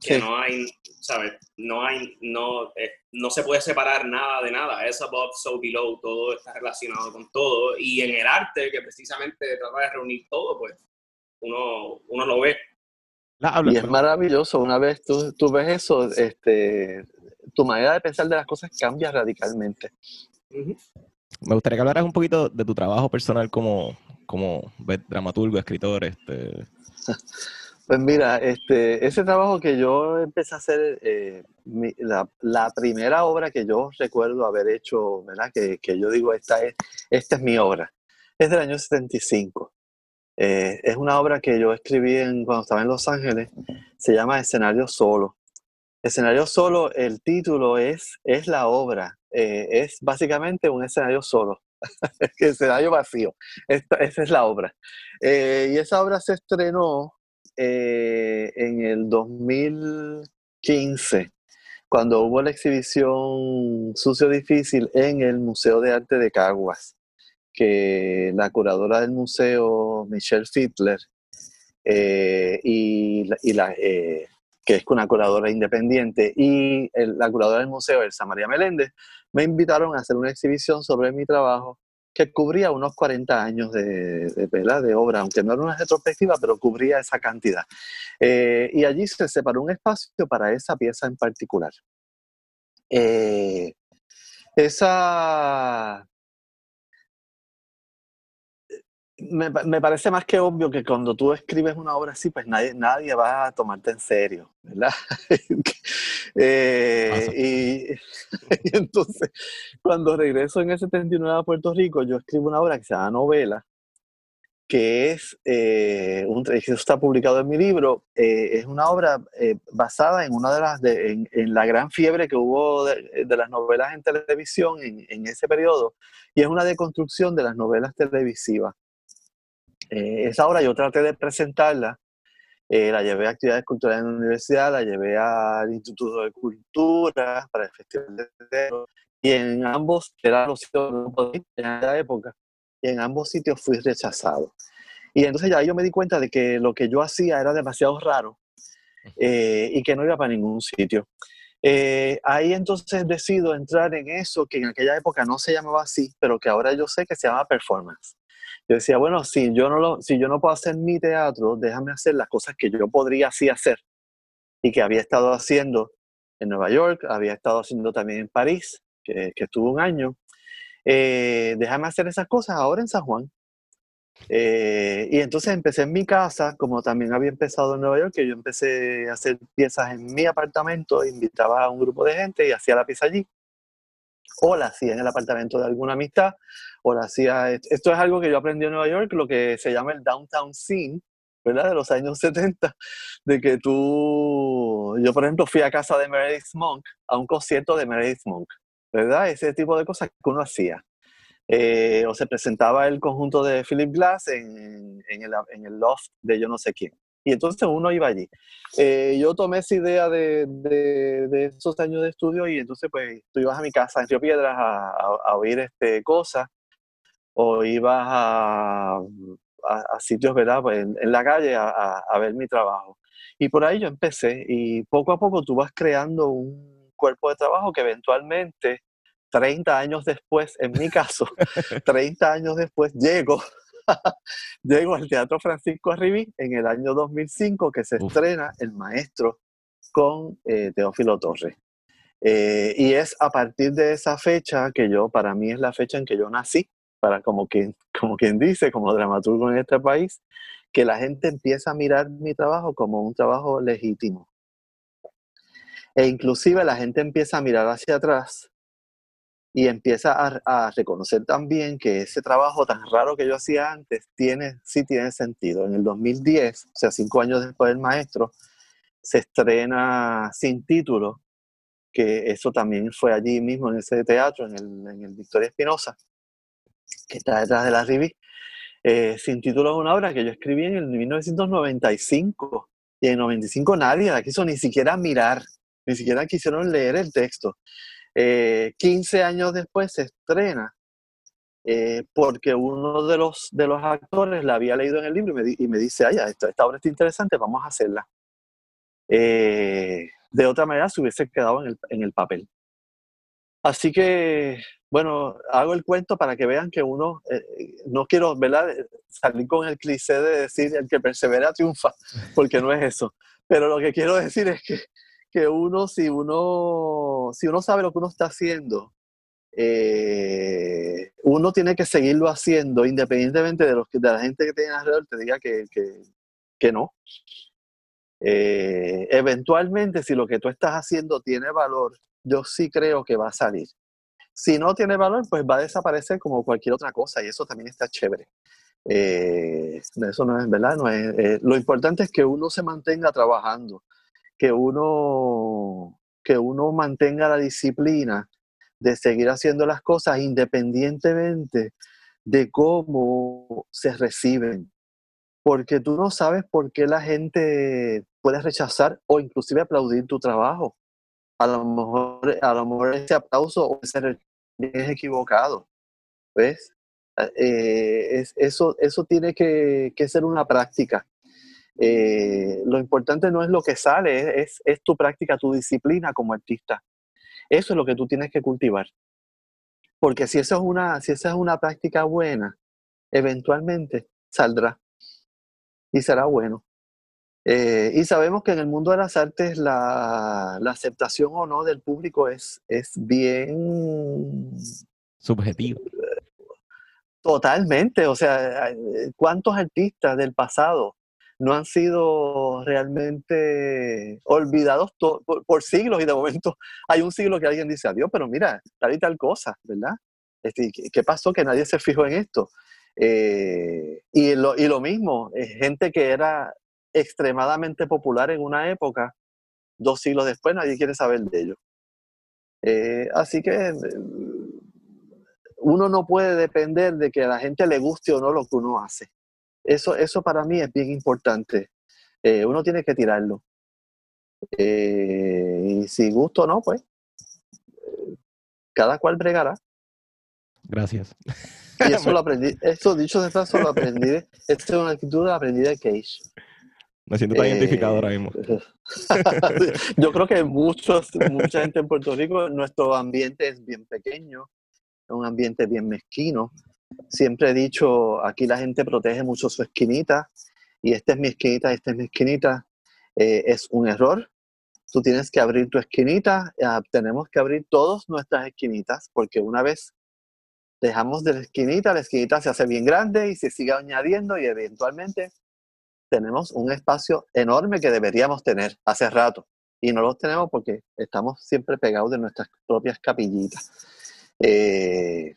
C: Que no hay, ¿sabes? No hay, no, eh, no se puede separar nada de nada. Es above, so below, todo está relacionado con todo. Y en el arte, que precisamente trata de reunir todo, pues uno, uno lo ve.
D: Y es maravilloso, una vez tú, tú ves eso, este, tu manera de pensar de las cosas cambia radicalmente.
A: Me gustaría que hablaras un poquito de tu trabajo personal como, como dramaturgo, escritor. Este. [LAUGHS]
D: Pues mira, este, ese trabajo que yo empecé a hacer, eh, la, la, primera obra que yo recuerdo haber hecho, ¿verdad? Que, que, yo digo, esta es, esta es mi obra, es del año 75. Eh, es una obra que yo escribí en, cuando estaba en Los Ángeles, se llama Escenario Solo. Escenario Solo, el título es, es la obra, eh, es básicamente un escenario solo, [LAUGHS] escenario vacío. Esta, esa es la obra. Eh, y esa obra se estrenó eh, en el 2015, cuando hubo la exhibición Sucio Difícil en el Museo de Arte de Caguas, que la curadora del museo, Michelle Fittler, y, y la, que es una curadora independiente, y la curadora del museo, Elsa María Meléndez, me invitaron a hacer una exhibición sobre mi trabajo que cubría unos 40 años de, de, de obra, aunque no era una retrospectiva, pero cubría esa cantidad. Eh, y allí se separó un espacio para esa pieza en particular. Eh, esa, me, me, parece más que obvio que cuando tú escribes una obra así, pues nadie, nadie va a tomarte en serio, ¿verdad? [LAUGHS] eh, y, y, [LAUGHS] entonces, cuando regreso en el 79 a Puerto Rico, yo escribo una obra que se llama Novela, que es, eh, un, eso está publicado en mi libro, eh, es una obra basada en una de las, de, en, en, la gran fiebre que hubo de, de las novelas en televisión en, en ese periodo, y es una deconstrucción de las novelas televisivas. Eh, esa obra yo traté de presentarla, eh, la llevé a actividades culturales en la universidad, la llevé al Instituto de Cultura para el Festival de Teatro, y en ambos, eran los sitios en aquella época, y en ambos sitios fui rechazado. Y entonces ya yo me di cuenta de que lo que yo hacía era demasiado raro eh, y que no iba para ningún sitio. Eh, ahí entonces decido entrar en eso que en aquella época no se llamaba así, pero que ahora yo sé que se llama performance. Yo decía, bueno, si yo no, lo, si yo no puedo hacer mi teatro, déjame hacer las cosas que yo podría así hacer y que había estado haciendo en Nueva York, había estado haciendo también en París, que, que estuvo un año. Eh, déjame hacer esas cosas ahora en San Juan. Eh, y entonces empecé en mi casa, como también había empezado en Nueva York, que yo empecé a hacer piezas en mi apartamento, invitaba a un grupo de gente y hacía la pieza allí. O la hacía en el apartamento de alguna amistad, la hacía... Esto es algo que yo aprendí en Nueva York, lo que se llama el downtown scene, ¿verdad? De los años [LAUGHS] 70, de que tú... Yo, por ejemplo, fui a casa de Meredith Monk, a un concierto de Meredith Monk, ¿verdad? Ese tipo de cosas que uno hacía. Eh, o se presentaba el conjunto de Philip Glass en, en, el, en, el, loft de yo no sé quién. Y entonces uno iba allí. Eh, yo tomé esa idea de, de, esos años de estudio y entonces pues tú ibas a mi casa en Río Piedras a, a, oír este, cosas o ibas a, a sitios, ¿verdad? Pues en, en la calle a, ver mi trabajo. Y por ahí yo empecé y poco a poco tú vas creando un cuerpo de trabajo que eventualmente 30 años después, en mi caso, [LAUGHS] 30 años después, llego, [LAUGHS] llego al Teatro Francisco Arribí en el año 2005, que se estrena El Maestro con eh, Teófilo Torres. Eh, y es a partir de esa fecha que yo, para mí es la fecha en que yo nací, para como quien, como quien dice, como dramaturgo en este país, que la gente empieza a mirar mi trabajo como un trabajo legítimo. E inclusive la gente empieza a mirar hacia atrás y empieza a, reconocer también que ese trabajo tan raro que yo hacía antes tiene, sí tiene sentido. En el 2010, o sea, cinco años después del maestro, se estrena Sin Título, que eso también fue allí mismo en ese teatro, en el, en el Victoria Espinosa, que está detrás de la Rivi. Eh, Sin Título es una obra que yo escribí en el 1995 y en el 95 nadie la quiso ni siquiera mirar, ni siquiera quisieron leer el texto. 15 eh, años después se estrena eh, porque uno de los, de los actores la había leído en el libro y me, y me dice, ay, esta, esta, obra está interesante, vamos a hacerla. Eh, de otra manera se hubiese quedado en el, en el papel. Así que, bueno, hago el cuento para que vean que uno, no quiero ¿verdad? salir con el cliché de decir el que persevera triunfa, [LAUGHS] porque no es eso. Pero lo que quiero decir es que que uno, si uno, si uno sabe lo que uno está haciendo, eh, uno tiene que seguirlo haciendo independientemente de, los, de la gente que tiene alrededor te diga que, que, no. Eh, eventualmente, si lo que tú estás haciendo tiene valor, yo sí creo que va a salir. Si no tiene valor, pues va a desaparecer como cualquier otra cosa y eso también está chévere. Eh, eso no es verdad, no es, lo importante es que uno se mantenga trabajando que uno, que uno mantenga la disciplina de seguir haciendo las cosas independientemente de cómo se reciben. Porque tú no sabes por qué la gente puede rechazar o inclusive aplaudir tu trabajo. A lo mejor, a lo mejor ese aplauso es equivocado. ¿Ves? Eh, es, eso, eso tiene que, ser una práctica. Eh, lo importante no es lo que sale, es, es, tu práctica, tu disciplina como artista. Eso es lo que tú tienes que cultivar. Porque si, eso es una, si esa es una práctica buena, eventualmente saldrá y será bueno. Eh, y sabemos que en el mundo de las artes la, la aceptación o no del público es, es bien
A: subjetivo.
D: Totalmente, o sea, ¿cuántos artistas del pasado no han sido realmente olvidados por, siglos y de momento hay un siglo que alguien dice, adiós, pero mira, tal y tal cosa, ¿verdad? Este, ¿Qué pasó que nadie se fijó en esto? Eh, y, lo, y lo mismo, gente que era extremadamente popular en una época, dos siglos después nadie quiere saber de ello. Eh, así que eh, uno no puede depender de que a la gente le guste o no lo que uno hace. Eso, eso para mí es bien importante. Eh, uno tiene que tirarlo. Eh, y si gusto o no, pues cada cual bregará.
A: Gracias.
D: Y eso lo [LAUGHS] aprendí, eso dicho de paso lo aprendí, esta es una actitud la aprendí de Cage.
A: Me siento tan identificado ahora mismo. [LAUGHS]
D: Yo creo que muchos, mucha gente en Puerto Rico, nuestro ambiente es bien pequeño, es un ambiente bien mezquino, siempre he dicho, aquí la gente protege mucho su esquinita y esta es mi esquinita, esta es mi esquinita. Eh, es un error. Tú tienes que abrir tu esquinita, tenemos que abrir todas nuestras esquinitas porque una vez dejamos de la esquinita, la esquinita se hace bien grande y se sigue añadiendo y eventualmente tenemos un espacio enorme que deberíamos tener hace rato y no lo tenemos porque estamos siempre pegados de nuestras propias capillitas. Eh,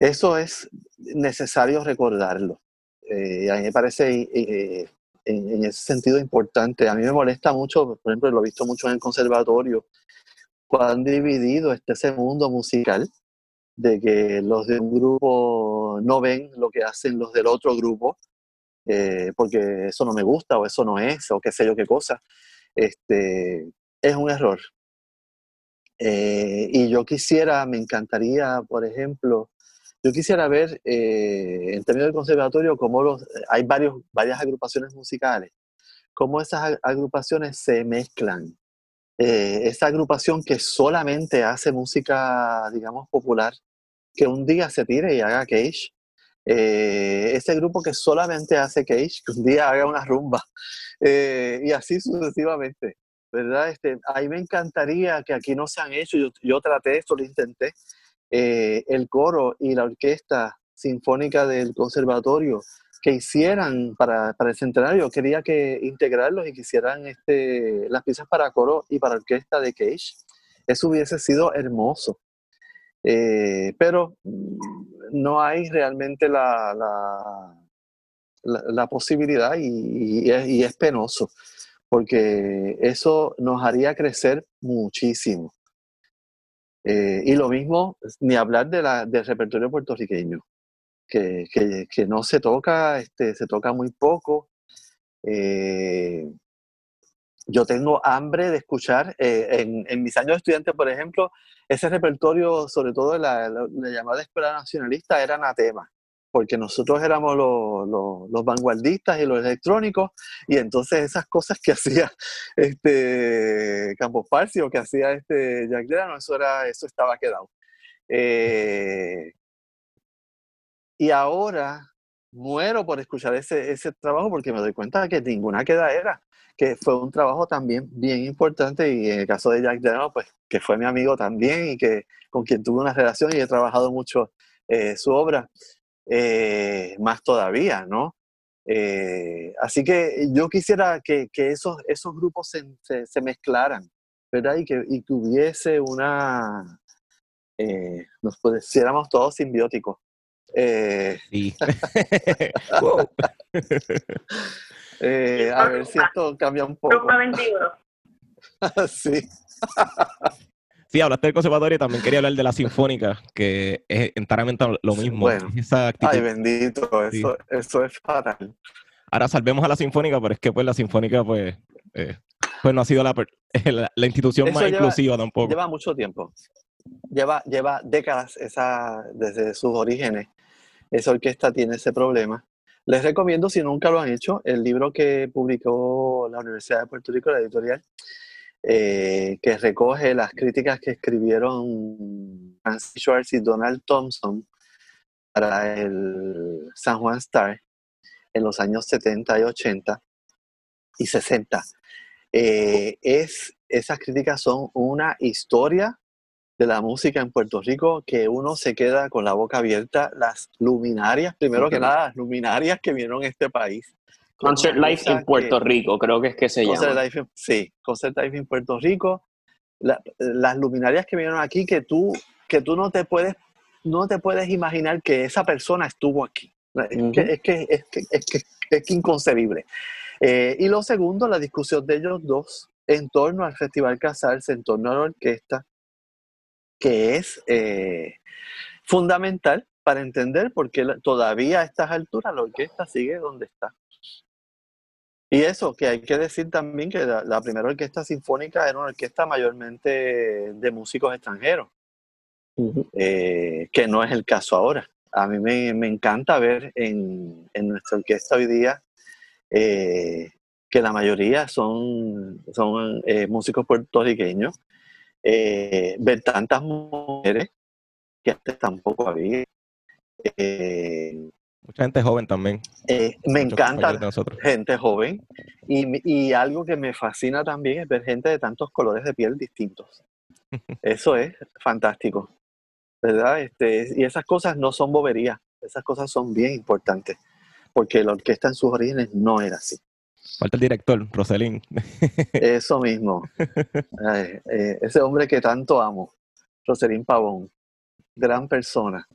D: eso es necesario recordarlo. Eh, a mí me parece eh, en, ese sentido importante. A mí me molesta mucho, por ejemplo, lo he visto mucho en el conservatorio, han dividido este, ese mundo musical, de que los de un grupo no ven lo que hacen los del otro grupo, eh, porque eso no me gusta o eso no es, o qué sé yo qué cosa. Este, es un error. y yo quisiera, me encantaría, por ejemplo, yo quisiera ver, eh, en términos del conservatorio, cómo los, hay varios, varias agrupaciones musicales, cómo esas agrupaciones se mezclan. Eh, esa agrupación que solamente hace música, digamos, popular, que un día se tire y haga cage. Eh, ese grupo que solamente hace cage, que un día haga una rumba. y así sucesivamente. ¿verdad? Este, a mí me encantaría que aquí no se han hecho, yo, yo traté esto, lo intenté, eh, el coro y la orquesta sinfónica del conservatorio que hicieran para, para, el centenario, quería que integrarlos y que hicieran este, las piezas para coro y para orquesta de Cage. Eso hubiese sido hermoso. Eh, pero mm, no hay realmente la, la, posibilidad y, y es penoso, porque eso nos haría crecer muchísimo. Eh, y lo mismo, ni hablar de la, del repertorio puertorriqueño, que, que, no se toca, este, se toca muy poco. Eh, yo tengo hambre de escuchar, eh, en, mis años de estudiante, por ejemplo, ese repertorio, sobre todo la, la, la llamada escuela nacionalista, era anatema porque nosotros éramos los, vanguardistas y los electrónicos, y entonces esas cosas que [LAUGHS] hacía este Campos Parsi o que hacía este Jack Delano, eso, era, eso estaba quedado. Eh, y ahora muero por escuchar ese, ese trabajo porque me doy cuenta de que ninguna queda era, que fue un trabajo también bien importante y en el caso de Jack Delano, pues que fue mi amigo también y que con quien tuve una relación y he trabajado mucho eh, su obra. Eh, más todavía, ¿no? Eh, así que yo quisiera que, esos, esos grupos se, mezclaran, ¿verdad? Y que, y hubiese una, eh, nos pudiéramos todos simbióticos. Sí. [LAUGHS] a ver si esto cambia un poco. [LAUGHS] sí.
A: Sí, hablaste del conservatorio y también quería hablar de la sinfónica, que es enteramente lo mismo.
D: Ay, bendito, eso, eso es fatal.
A: Ahora salvemos a la sinfónica, pero es que pues la sinfónica pues, eh, pues no ha sido la, [LAUGHS] la, institución más inclusiva tampoco.
D: Lleva mucho tiempo. Lleva, lleva décadas esa, desde sus orígenes. Esa orquesta tiene ese problema. Les recomiendo, si nunca lo han hecho, el libro que publicó la Universidad de Puerto Rico, la editorial, eh, que recoge las críticas que escribieron Francis Schwartz y Donald Thompson para el San Juan Star en los años 70 y 80 y 60. Eh, es, esas críticas son una historia de la música en Puerto Rico que uno se queda con la boca abierta. Las luminarias, primero que nada, las luminarias que vinieron a este país
B: Concert Life en Puerto Rico, creo que es que se llama.
D: Life, sí, Concert Life en Puerto Rico. las luminarias que vinieron aquí que tú, que tú no te puedes no te puedes imaginar que esa persona estuvo aquí. Es, que, es, que, es, que, es, que, es inconcebible. Eh, y lo segundo, la discusión de ellos dos en torno al Festival Casarse, en torno a la orquesta, que es eh, fundamental para entender por qué todavía a estas alturas la orquesta sigue donde está. Y eso, que hay que decir también que la, primera orquesta sinfónica era una orquesta mayormente de músicos extranjeros, eh, que no es el caso ahora. A mí me, encanta ver en, nuestra orquesta hoy día eh, que la mayoría son, son eh, músicos puertorriqueños, ver tantas mujeres que antes tampoco había.
A: Eh, Mucha gente joven también.
D: Eh, me encanta gente joven y, y, algo que me fascina también es ver gente de tantos colores de piel distintos. [LAUGHS] Eso es fantástico, ¿verdad? Este, y esas cosas no son boberías, esas cosas son bien importantes, porque la orquesta en sus orígenes no era así.
A: Falta el director, Roselín.
D: Eso mismo. Eh, ese hombre que tanto amo, Roselín Pavón, gran persona,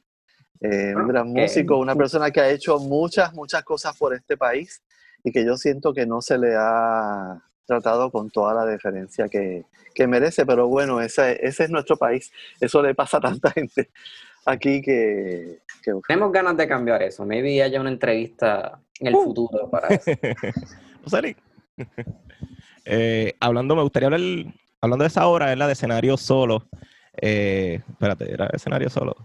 D: eh, un gran músico, una persona que ha hecho muchas, muchas cosas por este país y que yo siento que no se le ha tratado con toda la deferencia que, merece, pero bueno, ese, ese, es nuestro país, eso le pasa a tanta gente aquí que...
B: Tenemos ganas de cambiar eso, maybe haya una entrevista en el uh. futuro para eso. [LAUGHS]
A: eh, hablando, me gustaría hablar, hablando de esa obra, es la de escenario solo. Eh, espérate, ¿era escenario solo?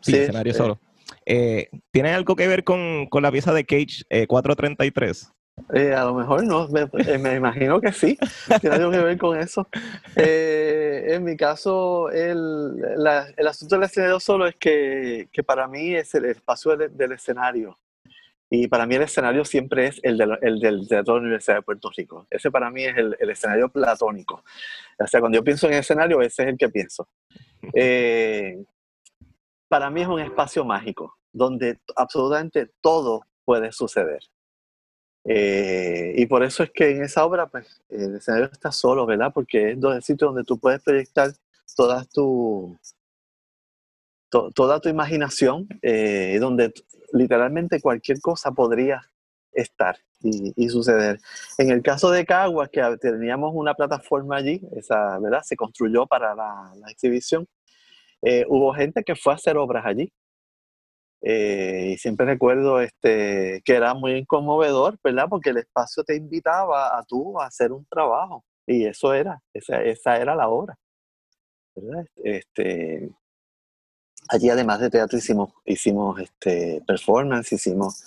A: Sí, escenario solo. Eh, ¿Tiene algo que ver con, la pieza de Cage 433?
D: Eh, eh, a lo mejor no, me, imagino que sí, tiene algo que ver con eso. en mi caso, el, el, asunto del escenario solo es que, para mí es el espacio del, escenario. Y para mí el escenario siempre es el, el del Teatro de la Universidad de Puerto Rico. Ese para mí es el, escenario platónico. O sea, cuando yo pienso en escenario, ese es el que pienso. [LAUGHS] Eh, para mí es un espacio mágico, donde absolutamente todo puede suceder. Eh, y por eso es que en esa obra, pues, el escenario está solo, ¿verdad? Porque es el sitio donde tú puedes proyectar toda tu, toda tu imaginación, eh, donde literalmente cualquier cosa podría estar y, suceder. En el caso de Caguas, que teníamos una plataforma allí, esa, ¿verdad? Se construyó para la exhibición. Eh, hubo gente que fue a hacer obras allí. Eh, y siempre recuerdo este, que era muy conmovedor, ¿verdad? Porque el espacio te invitaba a tú a hacer un trabajo. Y eso era, esa, esa era la obra. ¿verdad? Este, allí además de teatro hicimos, hicimos este, performance, hicimos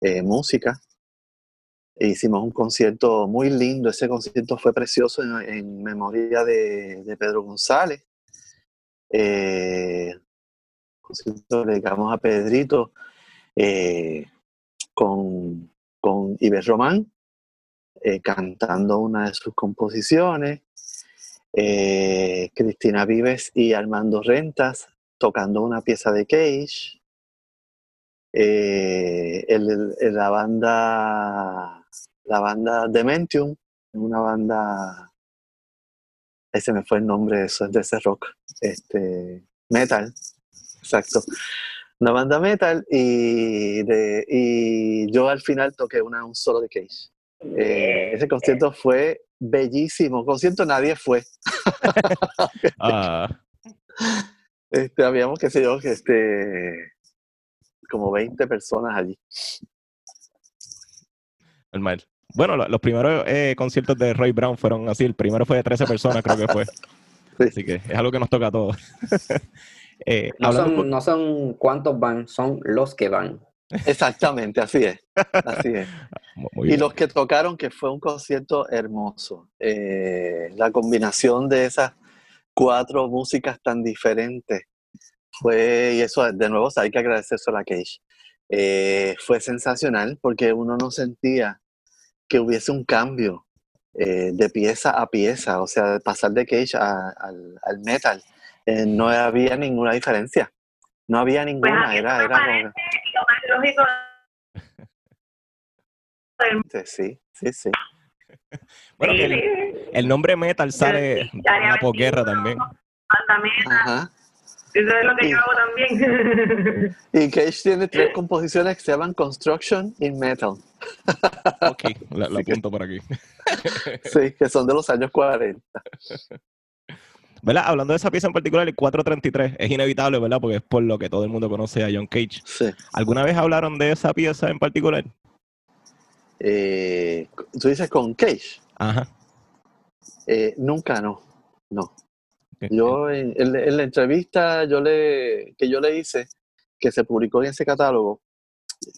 D: eh, música. E hicimos un concierto muy lindo, ese concierto fue precioso en, memoria de, Pedro González, eh, le dedicamos a Pedrito eh, con, con Iber Román, cantando una de sus composiciones, Cristina Vives y Armando Rentas tocando una pieza de Cage, la banda la banda Dementium, una banda ese me fue el nombre de, eso, de ese rock, este, metal, exacto. Una banda metal y, de, y yo al final toqué una, un solo de Cage. Eh, ese concierto fue bellísimo. Concierto nadie fue. [LAUGHS] Ah. [LAUGHS] este, habíamos, qué sé yo, que este, como 20 personas allí.
A: El mal. Bueno, los primeros eh, conciertos de Roy Brown fueron así. El primero fue de 13 personas, creo que fue. [LAUGHS] Así que es algo que nos toca a todos. [LAUGHS]
B: Eh, no, son, no son cuántos van, son los que van.
D: Exactamente, así es. Así es. [LAUGHS] y los que tocaron, que fue un concierto hermoso. Eh, la combinación de esas cuatro músicas tan diferentes fue, y eso de nuevo hay que agradecer a la Cage. fue sensacional porque uno no sentía que hubiese un cambio eh, de pieza a pieza, o sea, de pasar de Cage al, metal. Eh, no había ninguna diferencia. No había pues ninguna. era, era [LAUGHS] Sí, sí, sí. [LAUGHS]
A: Bueno, el, nombre metal sale de la posguerra también.
F: Ajá. Eso es lo que y, yo hago también. [LAUGHS] Y
D: Cage tiene tres composiciones que se llaman Construction in Metal.
A: Ok, la, apunto por aquí. [LAUGHS]
D: sí, que son de los años 40.
A: ¿Verdad? Hablando de esa pieza en particular, el 433, es inevitable, ¿verdad? Porque es por lo que todo el mundo conoce a John Cage.
D: Sí.
A: ¿Alguna vez hablaron de esa pieza en particular?
D: Eh, ¿Tú dices con Cage?
A: Ajá.
D: Eh, nunca, no. No. Yo en, la entrevista yo le, que yo le hice, que se publicó en ese catálogo,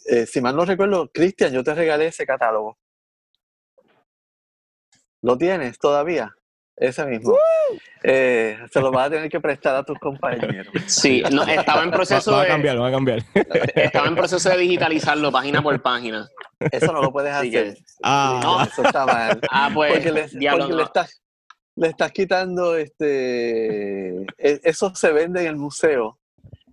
D: eh, si mal no recuerdo, Cristian, yo te regalé ese catálogo. ¿Lo tienes todavía? Ese mismo. Eh, se lo vas a tener que prestar a tus compañeros.
C: Sí, no, estaba en proceso
A: va, a cambiar, va a cambiar.
C: Estaba en proceso de digitalizarlo página por página.
D: Eso no lo puedes hacer.
A: ah,
D: no, eso está mal.
C: Ah, pues,
D: porque le, porque le, estás, le estás quitando, este, e, eso se vende en el museo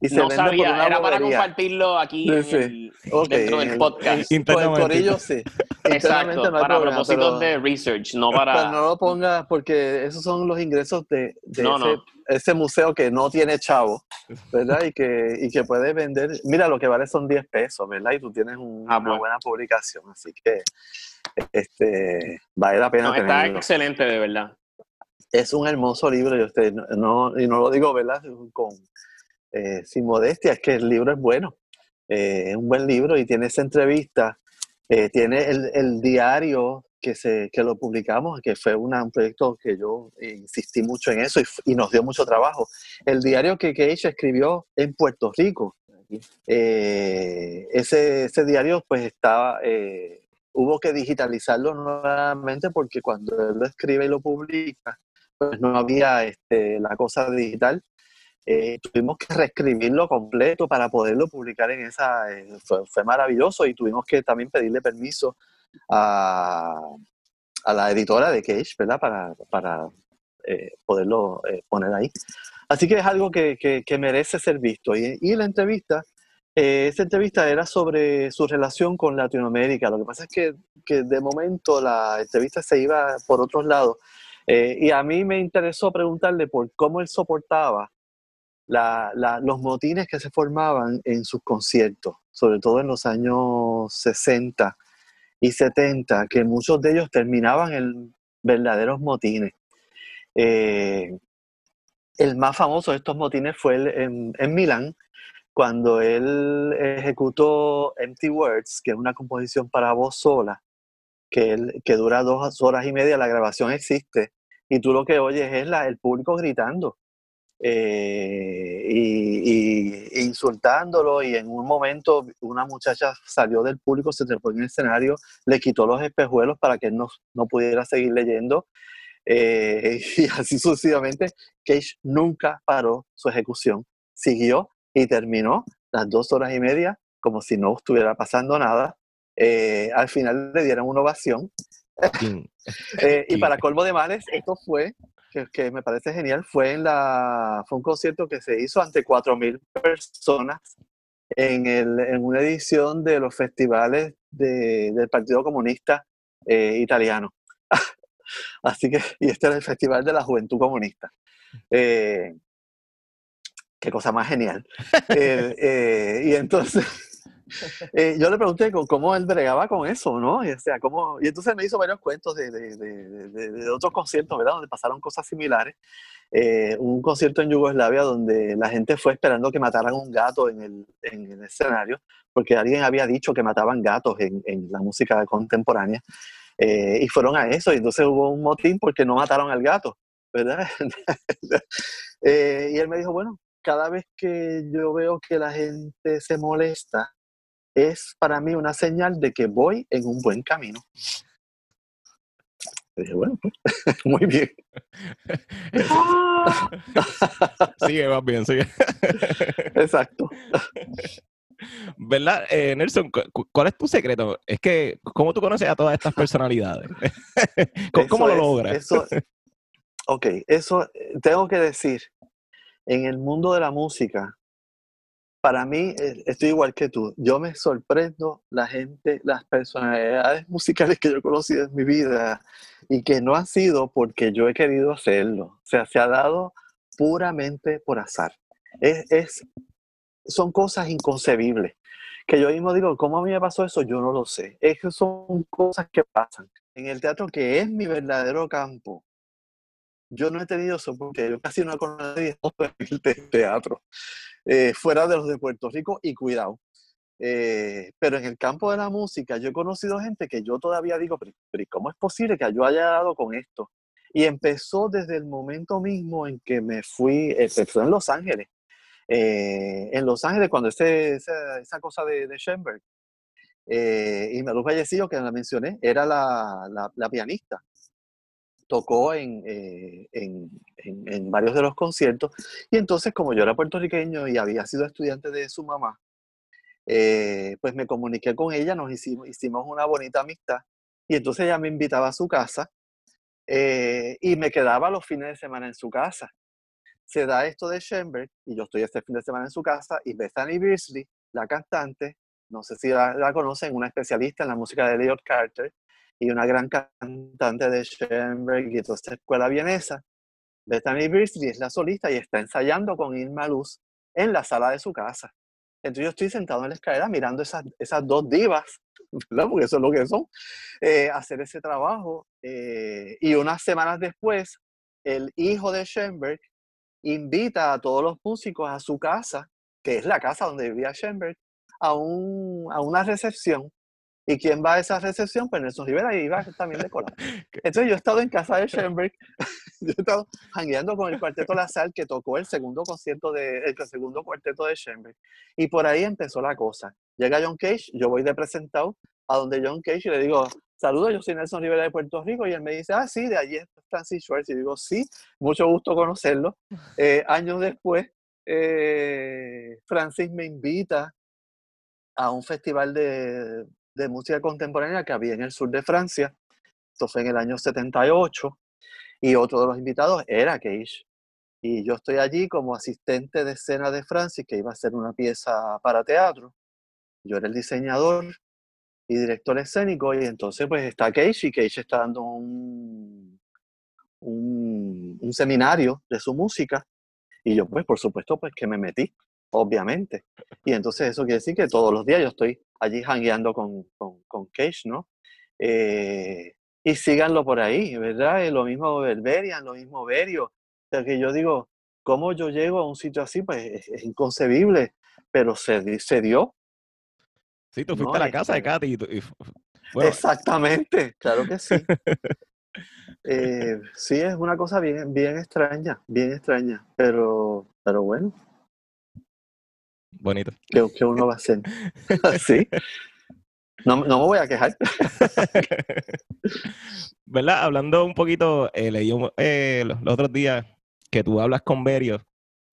C: no sabía, era para compartirlo aquí dentro del podcast.
D: Por, ellos sí.
C: Exacto, para propósitos de research, no para...
D: no lo pongas porque esos son los ingresos de, ese, museo que no tiene chavo, ¿verdad? Y que, y que puede vender, mira, lo que vale son 10 pesos, ¿verdad? Y tú tienes ah, una
C: pues.
D: buena publicación, así que este, vale la pena
C: Está excelente, de verdad.
D: Es un hermoso libro y, usted, no, y no lo digo, ¿verdad? Con eh, sin modestia, es que el libro es bueno. Eh, es un buen libro y tiene esa entrevista, eh, tiene el, diario que, se, que lo publicamos, que fue un proyecto que yo insistí mucho en eso y, nos dio mucho trabajo. El diario que Cage escribió en Puerto Rico, ese, ese diario pues estaba, hubo que digitalizarlo nuevamente porque cuando él lo escribe y lo publica, pues no había este, la cosa digital eh, tuvimos que reescribirlo completo para poderlo publicar en esa. Eh, fue, maravilloso y tuvimos que también pedirle permiso a, a la editora de Cage, ¿verdad? Para, para eh, poderlo poner ahí. Así que es algo que, que, merece ser visto. Y, y la entrevista, esa entrevista era sobre su relación con Latinoamérica. Lo que pasa es que, que de momento la entrevista se iba por otros lados. y a mí me interesó preguntarle por cómo él soportaba los motines que se formaban en sus conciertos, sobre todo en los años 60 y 70, que muchos de ellos terminaban en verdaderos motines. Eh, el más famoso de estos motines fue en, en Milán, cuando él ejecutó Empty Words, que es una composición para voz sola, que, que dura dos horas y media, la grabación existe, y tú lo que oyes es la, el público gritando eh, y, insultándolo y en un momento una muchacha salió del público, se trepó en el escenario, le quitó los espejuelos para que él no, no pudiera seguir leyendo eh, [LAUGHS] y así sucesivamente. Cage nunca paró su ejecución, siguió y terminó las dos horas y media como si no estuviera pasando nada. Eh, al final le dieron una ovación. [LAUGHS] y para colmo de males, esto fue que, me parece genial fue en la fue un concierto que se hizo ante 4.000 personas en, el, en, una edición de los festivales de, del Partido Comunista eh, Italiano. [LAUGHS] Así que, y este era el Festival de la Juventud Comunista. Eh, qué cosa más genial. [LAUGHS] Eh, y entonces, eh, yo le pregunté cómo él bregaba con eso, ¿no? Y, o sea, cómo, y entonces me hizo varios cuentos de, de, de, otros conciertos, ¿verdad? Donde pasaron cosas similares. Eh, un concierto en Yugoslavia donde la gente fue esperando que mataran un gato en el, en el escenario, porque alguien había dicho que mataban gatos en, en la música contemporánea. Eh, y fueron a eso, y entonces hubo un motín porque no mataron al gato, ¿verdad? [LAUGHS] y él me dijo, bueno, cada vez que yo veo que la gente se molesta, es para mí una señal de que voy en un buen camino. dije, bueno, pues, [LAUGHS] muy bien. [LAUGHS]
A: sigue, más bien, sigue. [LAUGHS]
D: Exacto.
A: ¿Verdad, eh, Nelson? ¿Cuál es tu secreto? Es que, ¿cómo tú conoces a todas estas personalidades? ¿Cómo, lo logras?
D: Eso, ok, eso eh, tengo que decir, en el mundo de la música, para mí eh, estoy igual que tú. Yo me sorprendo la gente, las personalidades musicales que yo he conocido en mi vida y que no han sido porque yo he querido hacerlo. O sea, se ha dado puramente por azar. Es, son cosas inconcebibles. Que yo mismo digo, ¿cómo a mí me pasó eso? Yo no lo sé. Es que son cosas que pasan. En el teatro, que es mi verdadero campo, yo no he tenido eso porque yo casi no conozco [LAUGHS] el teatro. Eh, fuera de los de Puerto Rico y cuidado. Eh, pero en el campo de la música yo he conocido gente que yo todavía digo, pero, ¿cómo es posible que yo haya dado con esto? Y empezó desde el momento mismo en que me fui, empezó en Los Ángeles. Eh, en Los Ángeles, cuando ese, esa, cosa de, de Schoenberg, y Malú Vallecillo, que la mencioné, era la, la, la pianista. Tocó en, eh, en, en, varios de los conciertos. Y entonces, como yo era puertorriqueño y había sido estudiante de su mamá, eh, pues me comuniqué con ella, nos hicimos, hicimos una bonita amistad. Y entonces ella me invitaba a su casa eh, y me quedaba los fines de semana en su casa. Se da esto de Schoenberg y yo estoy este fin de semana en su casa y Bethany Beasley, la cantante, no sé si la, la conocen, una especialista en la música de Elliot Carter, y una gran cantante de Schoenberg y entonces escuela vienesa. Bethany Beasley es la solista y está ensayando con Irma Luz en la sala de su casa. Entonces yo estoy sentado en la escalera mirando esas, esas dos divas, [LAUGHS] ¿verdad? porque eso es lo que son, eh, hacer ese trabajo. Eh, y unas semanas después, el hijo de Schoenberg invita a todos los músicos a su casa, que es la casa donde vivía Schoenberg, a, un, a una recepción ¿Y quién va a esa recepción? Pues Nelson Rivera y iba también de cola. [LAUGHS] Entonces yo he estado en casa de Schoenberg, [LAUGHS] yo he estado jangueando con el cuarteto La Sal que tocó el segundo concierto de, el segundo cuarteto de Schoenberg. Y por ahí empezó la cosa. Llega John Cage, yo voy de presentado a donde John Cage y le digo, saludos, yo soy Nelson Rivera de Puerto Rico. Y él me dice, ah, sí, de allí es Francis Schwartz. Y digo, sí, mucho gusto conocerlo. [LAUGHS] Eh, años después, eh, Francis me invita a un festival de, de música contemporánea que había en el sur de Francia. Esto fue en el año 78. Y otro de los invitados era Cage. Y yo estoy allí como asistente de escena de Francis, que iba a ser una pieza para teatro. Yo era el diseñador y director escénico, y entonces pues está Cage, y Cage está dando un, un, un seminario de su música. Y yo pues por supuesto pues que me metí obviamente. Y entonces eso quiere decir que todos los días yo estoy allí hangueando con, con, con Cage, ¿no? Eh, y síganlo por ahí, ¿verdad? lo mismo Berberian, lo mismo Berio. O sea, que yo digo, ¿cómo yo llego a un sitio así? Pues es, inconcebible, pero se, se dio.
A: Sí, tú fuiste a la casa de Katy. Y,
D: Exactamente, claro que sí. [LAUGHS] Eh, sí, es una cosa bien, bien extraña, bien extraña, pero, pero bueno,
A: bonito.
D: ¿Qué, uno va a hacer? [LAUGHS] [LAUGHS] sí. No, no, me voy a quejar. [LAUGHS]
A: ¿Verdad? Hablando un poquito, eh, leí eh, los, otros días que tú hablas con Berio,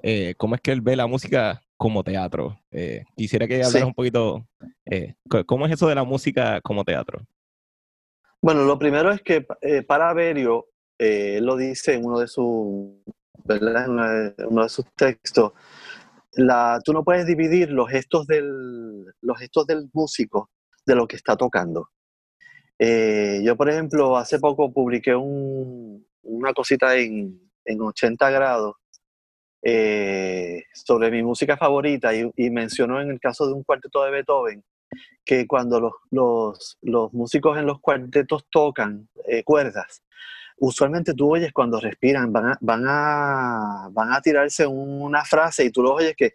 A: eh, cómo es que él ve la música como teatro. Eh, quisiera que hablaras un poquito, ¿cómo es eso de la música como teatro?
D: Bueno, lo primero es que para Berio, él lo dice en uno de sus, ¿verdad? En uno de sus textos, tú no puedes dividir los gestos del, los gestos del músico de lo que está tocando. Eh, yo, por ejemplo, hace poco publiqué una cosita en, en 80 grados eh, sobre mi música favorita y, y, mencionó en el caso de un cuarteto de Beethoven que cuando los, los, los músicos en los cuartetos tocan eh, cuerdas, usualmente tú oyes cuando respiran, van a, van a, van a tirarse una frase y tú lo oyes que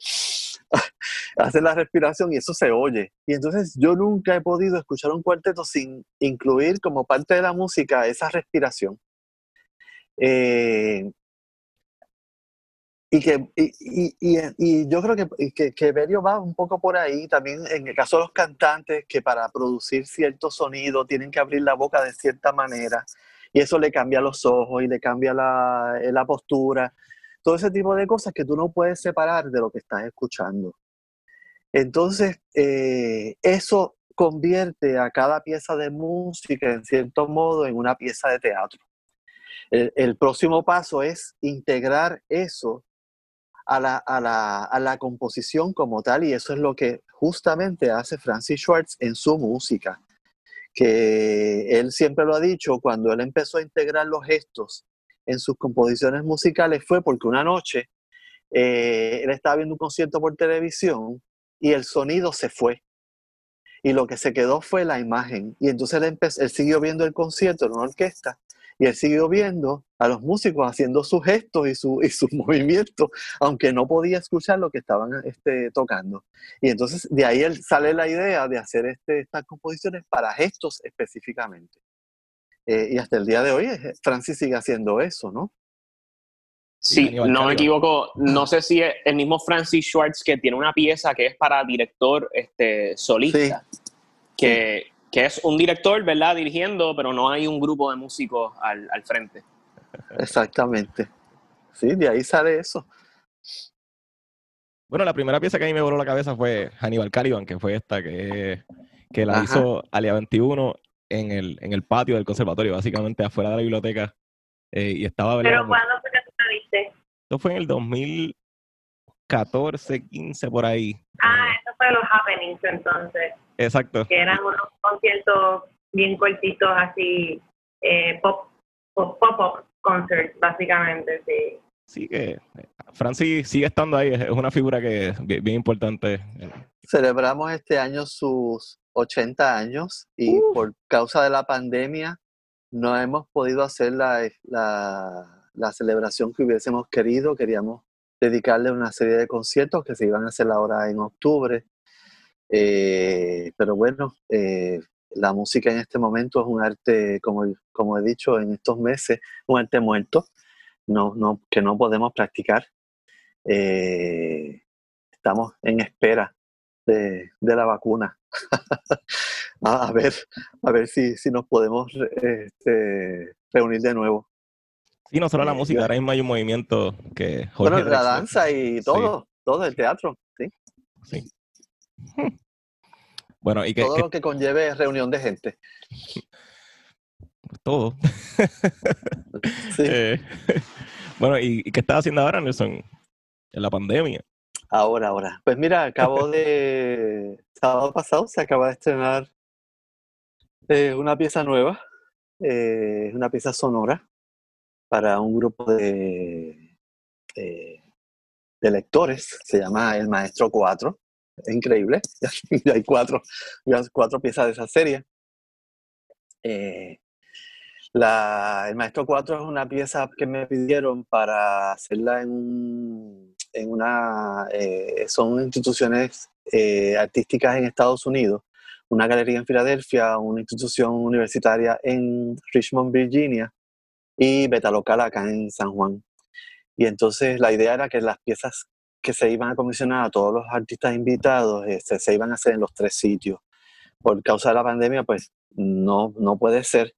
D: [LAUGHS] hacen la respiración y eso se oye. Y entonces yo nunca he podido escuchar un cuarteto sin incluir como parte de la música esa respiración. Eh, y, que, y, y, y, yo creo que, que, que Berio va un poco por ahí, también en el caso de los cantantes, que para producir cierto sonido tienen que abrir la boca de cierta manera y eso le cambia los ojos y le cambia la, eh, la postura, todo ese tipo de cosas que tú no puedes separar de lo que estás escuchando. Entonces, eh, eso convierte a cada pieza de música, en cierto modo, en una pieza de teatro. El, el próximo paso es integrar eso a la, a, la, a la, composición como tal, y eso es lo que justamente hace Francis Schwartz en su música que él siempre lo ha dicho, cuando él empezó a integrar los gestos en sus composiciones musicales fue porque una noche eh, él estaba viendo un concierto por televisión y el sonido se fue. Y lo que se quedó fue la imagen. Y entonces él, él siguió viendo el concierto en una orquesta y él siguió viendo a los músicos haciendo sus gestos y, su, y sus [LAUGHS] movimientos, aunque no podía escuchar lo que estaban este, tocando. Y entonces de ahí él sale la idea de hacer este, estas composiciones para gestos específicamente. Eh, y hasta el día de hoy eh, Francis sigue haciendo eso, ¿no?
C: Sí, no me equivoco, no sé si es el mismo Francis Schwartz que tiene una pieza que es para director este, solista, que, que es un director, ¿verdad? Dirigiendo, pero no hay un grupo de músicos al, al frente.
D: Exactamente. Sí, de ahí sale eso.
A: Bueno, la primera pieza que a mí me voló la cabeza fue Hannibal Caliban, que fue esta que, que la hizo Alia 21 en el, en el patio del conservatorio, básicamente afuera de la biblioteca. Eh, y estaba
F: ¿Pero cuándo fue que tú la viste?
A: Esto fue en el 2014, 15, por ahí.
F: Ah, eso fue los happenings entonces.
A: Exacto.
F: Que eran unos conciertos bien cortitos, así, eh, pop, pop, pop, pop concerts, básicamente, sí.
A: Sí, que Francis sigue estando ahí, es una figura que es bien, importante.
D: Celebramos este año sus 80 años y por causa de la pandemia no hemos podido hacer la, la, celebración que hubiésemos querido. Queríamos dedicarle una serie de conciertos que se iban a hacer ahora en octubre. Eh, pero bueno, eh, la música en este momento es un arte, como, como he dicho en estos meses, un arte muerto, no, no, que no podemos practicar. Eh, estamos en espera de, la vacuna. [LAUGHS] a, ver, a ver si, si nos podemos este, reunir de nuevo.
A: Sí, no solo la música, ahora mismo hay un movimiento que...
D: bueno, la danza y todo, todo el teatro, sí.
A: Sí. Bueno, y que,
D: todo lo que conlleve reunión de gente. [LAUGHS]
A: Todo. [LAUGHS] sí. Eh, [LAUGHS] bueno, ¿y, qué estás haciendo ahora, Nelson? En la pandemia.
D: Ahora, ahora. Pues mira, acabo de. Sábado pasado se acaba de estrenar eh, una pieza nueva, eh, una pieza sonora para un grupo de, eh, de lectores. Se llama El Maestro 4. Es increíble. [LAUGHS] ya hay cuatro, cuatro piezas de esa serie. La, el Maestro 4 es una pieza que me pidieron para hacerla en, en una... Eh, son instituciones eh, artísticas en Estados Unidos, una galería en Filadelfia, una institución universitaria en Richmond, Virginia y Beta Local acá en San Juan. Y entonces la idea era que las piezas que se iban a comisionar a todos los artistas invitados este, se iban a hacer en los tres sitios. Por causa de la pandemia, pues no, no puede ser.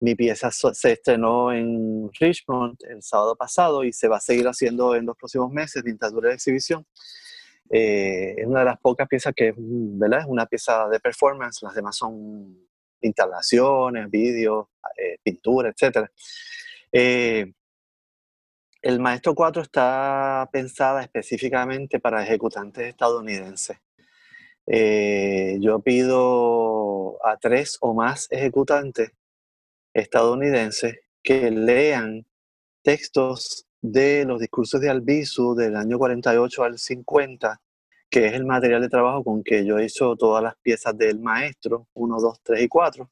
D: Mi pieza se estrenó en Richmond el sábado pasado y se va a seguir haciendo en los próximos meses mientras dure la exhibición. Eh, es una de las pocas piezas que ¿verdad? es una pieza de performance, las demás son instalaciones, vídeos, eh, pintura, etc. Eh, el Maestro 4 está pensada específicamente para ejecutantes estadounidenses. yo pido a tres o más ejecutantes estadounidenses que lean textos de los discursos de Albizu del año 48 al 50, que es el material de trabajo con que yo hizo todas las piezas del maestro, 1, 2, 3 y 4,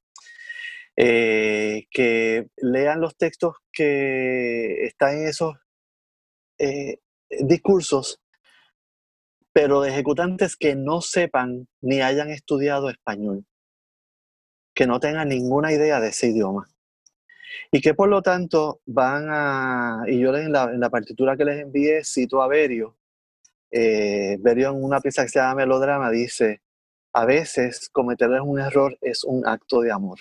D: eh, que lean los textos que están en esos eh, discursos, pero de ejecutantes que no sepan ni hayan estudiado español, que no tengan ninguna idea de ese idioma y que por lo tanto van a, y yo en la, en la partitura que les envié cito a Berio, eh, Berio en una pieza que se llama Melodrama dice, a veces cometerles un error es un acto de amor.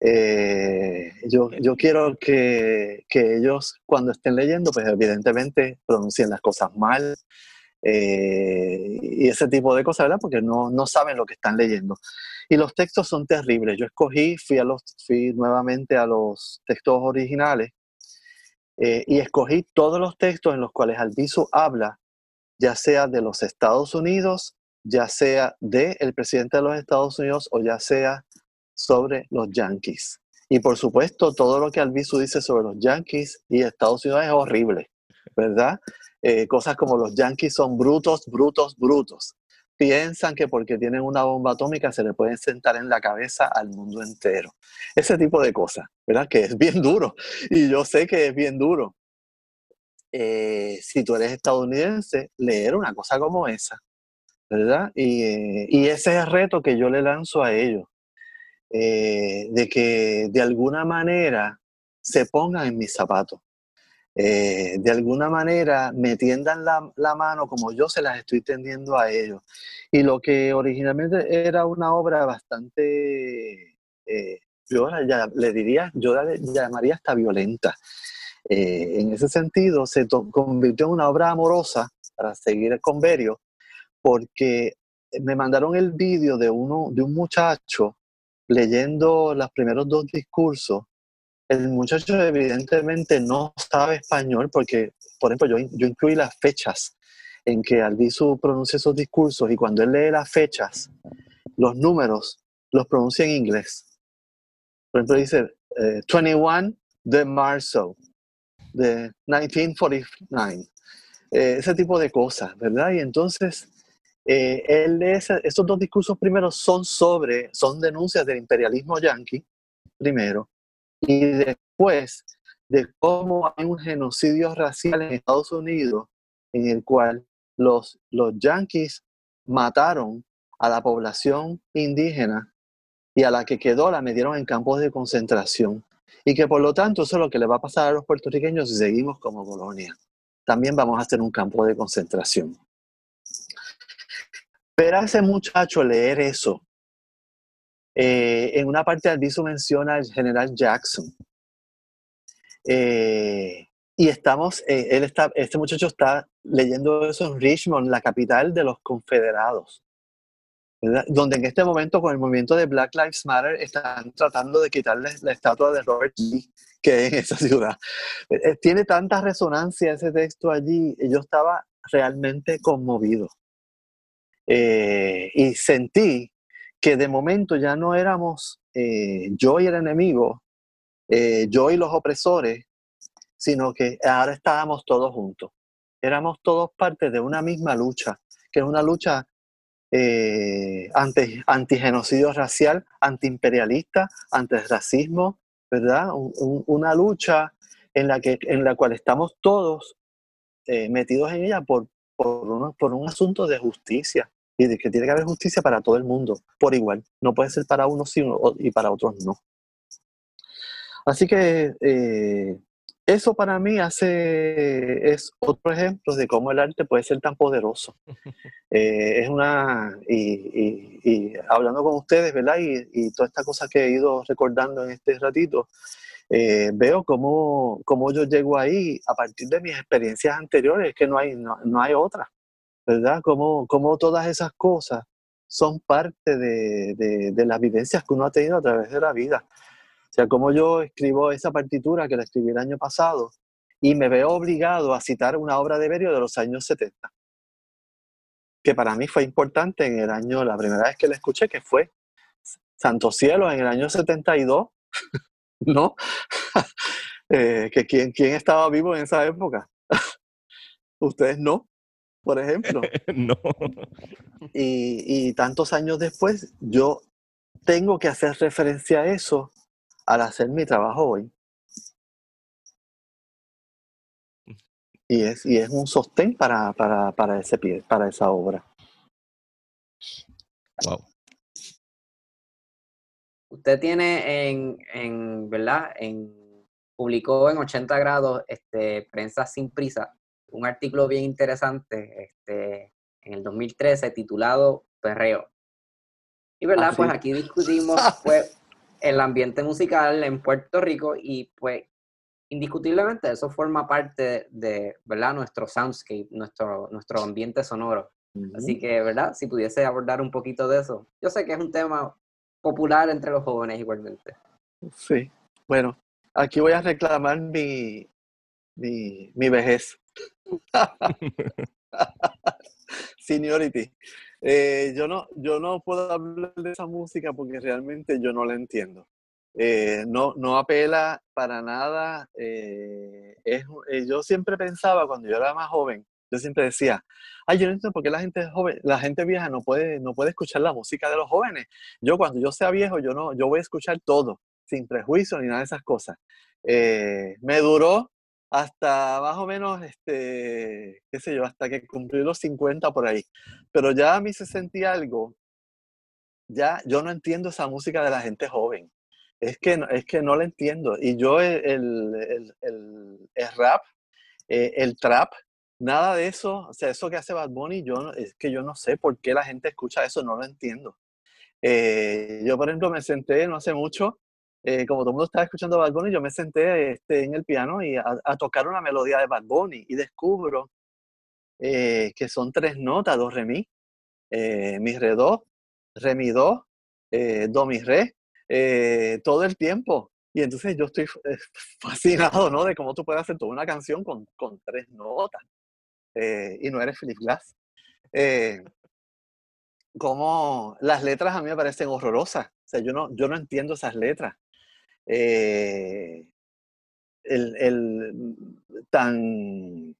D: Eh, yo, yo quiero que, que, ellos cuando estén leyendo, pues evidentemente pronuncien las cosas mal, eh, y ese tipo de cosas, ¿verdad? Porque no, no saben lo que están leyendo. Y los textos son terribles. Yo escogí, fui, a los, fui nuevamente a los textos originales eh, y escogí todos los textos en los cuales Albizu habla, ya sea de los Estados Unidos, ya sea del el presidente de los Estados Unidos o ya sea sobre los yankees. Y por supuesto, todo lo que Albizu dice sobre los yankees y Estados Unidos es horrible, ¿verdad? Eh, cosas como los yanquis son brutos, brutos, brutos. Piensan que porque tienen una bomba atómica se le pueden sentar en la cabeza al mundo entero. Ese tipo de cosas, ¿verdad? Que es bien duro. Y yo sé que es bien duro. Eh, si tú eres estadounidense, leer una cosa como esa, ¿verdad? Y, eh, y ese es el reto que yo le lanzo a ellos, de que de alguna manera se pongan en mis zapatos. Eh, de alguna manera me tiendan la, mano como yo se las estoy tendiendo a ellos. Y lo que originalmente era una obra bastante eh, yo le diría, yo la llamaría hasta violenta. Eh, en ese sentido, se convirtió en una obra amorosa para seguir con Berio, porque me mandaron el vídeo de, uno, de un muchacho leyendo los primeros dos discursos. El muchacho evidentemente no sabe español porque, por ejemplo, yo, yo incluí las fechas en que Albizu pronuncia esos discursos y cuando él lee las fechas, los números los pronuncia en inglés. Por ejemplo, dice 21 eh, de marzo de 1949. Eh, ese tipo de cosas, ¿verdad? Y entonces, eh, él estos dos discursos primeros son sobre, son denuncias del imperialismo yanqui, primero, y después de cómo hay un genocidio racial en Estados Unidos en el cual los, los yanquis mataron a la población indígena y a la que quedó la metieron en campos de concentración. Y que por lo tanto eso es lo que le va a pasar a los puertorriqueños si seguimos como colonia. También vamos a hacer un campo de concentración. Pero a ese muchacho leer eso, eh, en una parte del aviso menciona al general Jackson. Eh, y estamos, eh, él está, este muchacho está leyendo eso en Richmond, la capital de los confederados donde en este momento con el movimiento de Black Lives Matter están tratando de quitarle la estatua de Robert Lee que hay en esa ciudad. Eh, tiene tanta resonancia ese texto allí, yo estaba realmente conmovido. Eh, y sentí que de momento ya no éramos yo y el enemigo, yo y los opresores, sino que ahora estábamos todos juntos. Éramos todos parte de una misma lucha, que es una lucha eh, anti, antigenocidio racial, antiimperialista, racismo ¿verdad? una lucha en la, que, en la cual estamos todos eh, metidos en ella por, por, por un asunto de justicia y de que tiene que haber justicia para todo el mundo, por igual. No puede ser para unos sí y para otros no. Así que eh, eso para mí hace, es otro ejemplo de cómo el arte puede ser tan poderoso. [LAUGHS] Eh, es una, y, hablando con ustedes, ¿verdad? Y, toda esta cosa que he ido recordando en este ratito, eh, veo cómo, cómo, yo llego ahí a partir de mis experiencias anteriores, que no hay, no, hay otra, ¿verdad? Cómo, cómo, todas esas cosas son parte de, de, de las vivencias que uno ha tenido a través de la vida. O sea, como yo escribo esa partitura que la escribí el año pasado y me veo obligado a citar una obra de Berio de los años 70, que para mí fue importante en el año, la primera vez que la escuché, que fue Santo Cielo en el año 72, [LAUGHS] ¿no? [LAUGHS] eh, que quién, quién estaba vivo en esa época. [LAUGHS] Ustedes no, por ejemplo. [LAUGHS]
A: no.
D: Y, y tantos años después, yo tengo que hacer referencia a eso al hacer mi trabajo hoy. Y es, y es un sostén para, para, para ese pie, para esa obra.
A: Wow.
B: Usted tiene en, en, ¿verdad? En, publicó en 80 grados este, Prensa Sin Prisa un artículo bien interesante este, en el 2013 titulado Perreo. Y verdad, ah, pues aquí discutimos [LAUGHS] pues, el ambiente musical en Puerto Rico y pues indiscutiblemente eso forma parte de, ¿verdad? Nuestro soundscape, nuestro, nuestro ambiente sonoro. Así que, ¿verdad? Si pudiese abordar un poquito de eso. Yo sé que es un tema popular entre los jóvenes igualmente.
D: Sí, bueno, aquí voy a reclamar mi, mi, mi vejez. [LAUGHS] Seniority. Eh, yo, no, yo no puedo hablar de esa música porque realmente yo no la entiendo. Eh, no, no apela para nada. Eh, yo siempre pensaba cuando yo era más joven, yo siempre decía, ay, yo no entiendo por qué la gente joven, la gente vieja no puede, no puede escuchar la música de los jóvenes. Yo cuando yo sea viejo, yo no, yo voy a escuchar todo, sin prejuicio ni nada de esas cosas. me duró hasta más o menos, este, qué sé yo, hasta que cumplí los 50 por ahí. Pero ya a mí se sentía algo, ya yo no entiendo esa música de la gente joven. Es que, es que no la entiendo. Y yo el, el, el, el rap, eh, el trap, nada de eso, o sea, eso que hace Bad Bunny, yo, es que yo no sé por qué la gente escucha eso, no lo entiendo. Eh, yo, por ejemplo, me senté no hace mucho eh, como todo el mundo estaba escuchando Bad Bunny, yo me senté este, en el piano y a, tocar una melodía de Bad Bunny y descubro eh, que son tres notas, do, re, mi, eh, mi, re, do, re, mi, do, do, mi, re, todo el tiempo. Y entonces yo estoy [LAUGHS] fascinado, ¿no? De cómo tú puedes hacer toda una canción con, con tres notas. y no eres Philip Glass. como las letras a mí me parecen horrorosas. O sea, yo no, yo no entiendo esas letras. Eh, el, el, tan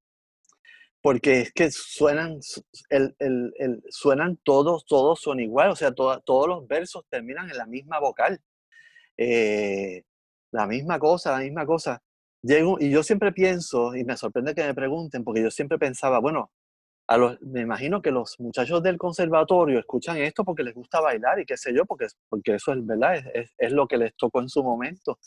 D: porque es que suenan el, el, suenan todos todos son igual o sea todos los versos terminan en la misma vocal eh, la misma cosa la misma cosa. Llego, y yo siempre pienso y me sorprende que me pregunten porque yo siempre pensaba bueno a los, me imagino que los muchachos del conservatorio escuchan esto porque les gusta bailar y qué sé yo, porque, porque eso es verdad, es, es, lo que les tocó en su momento.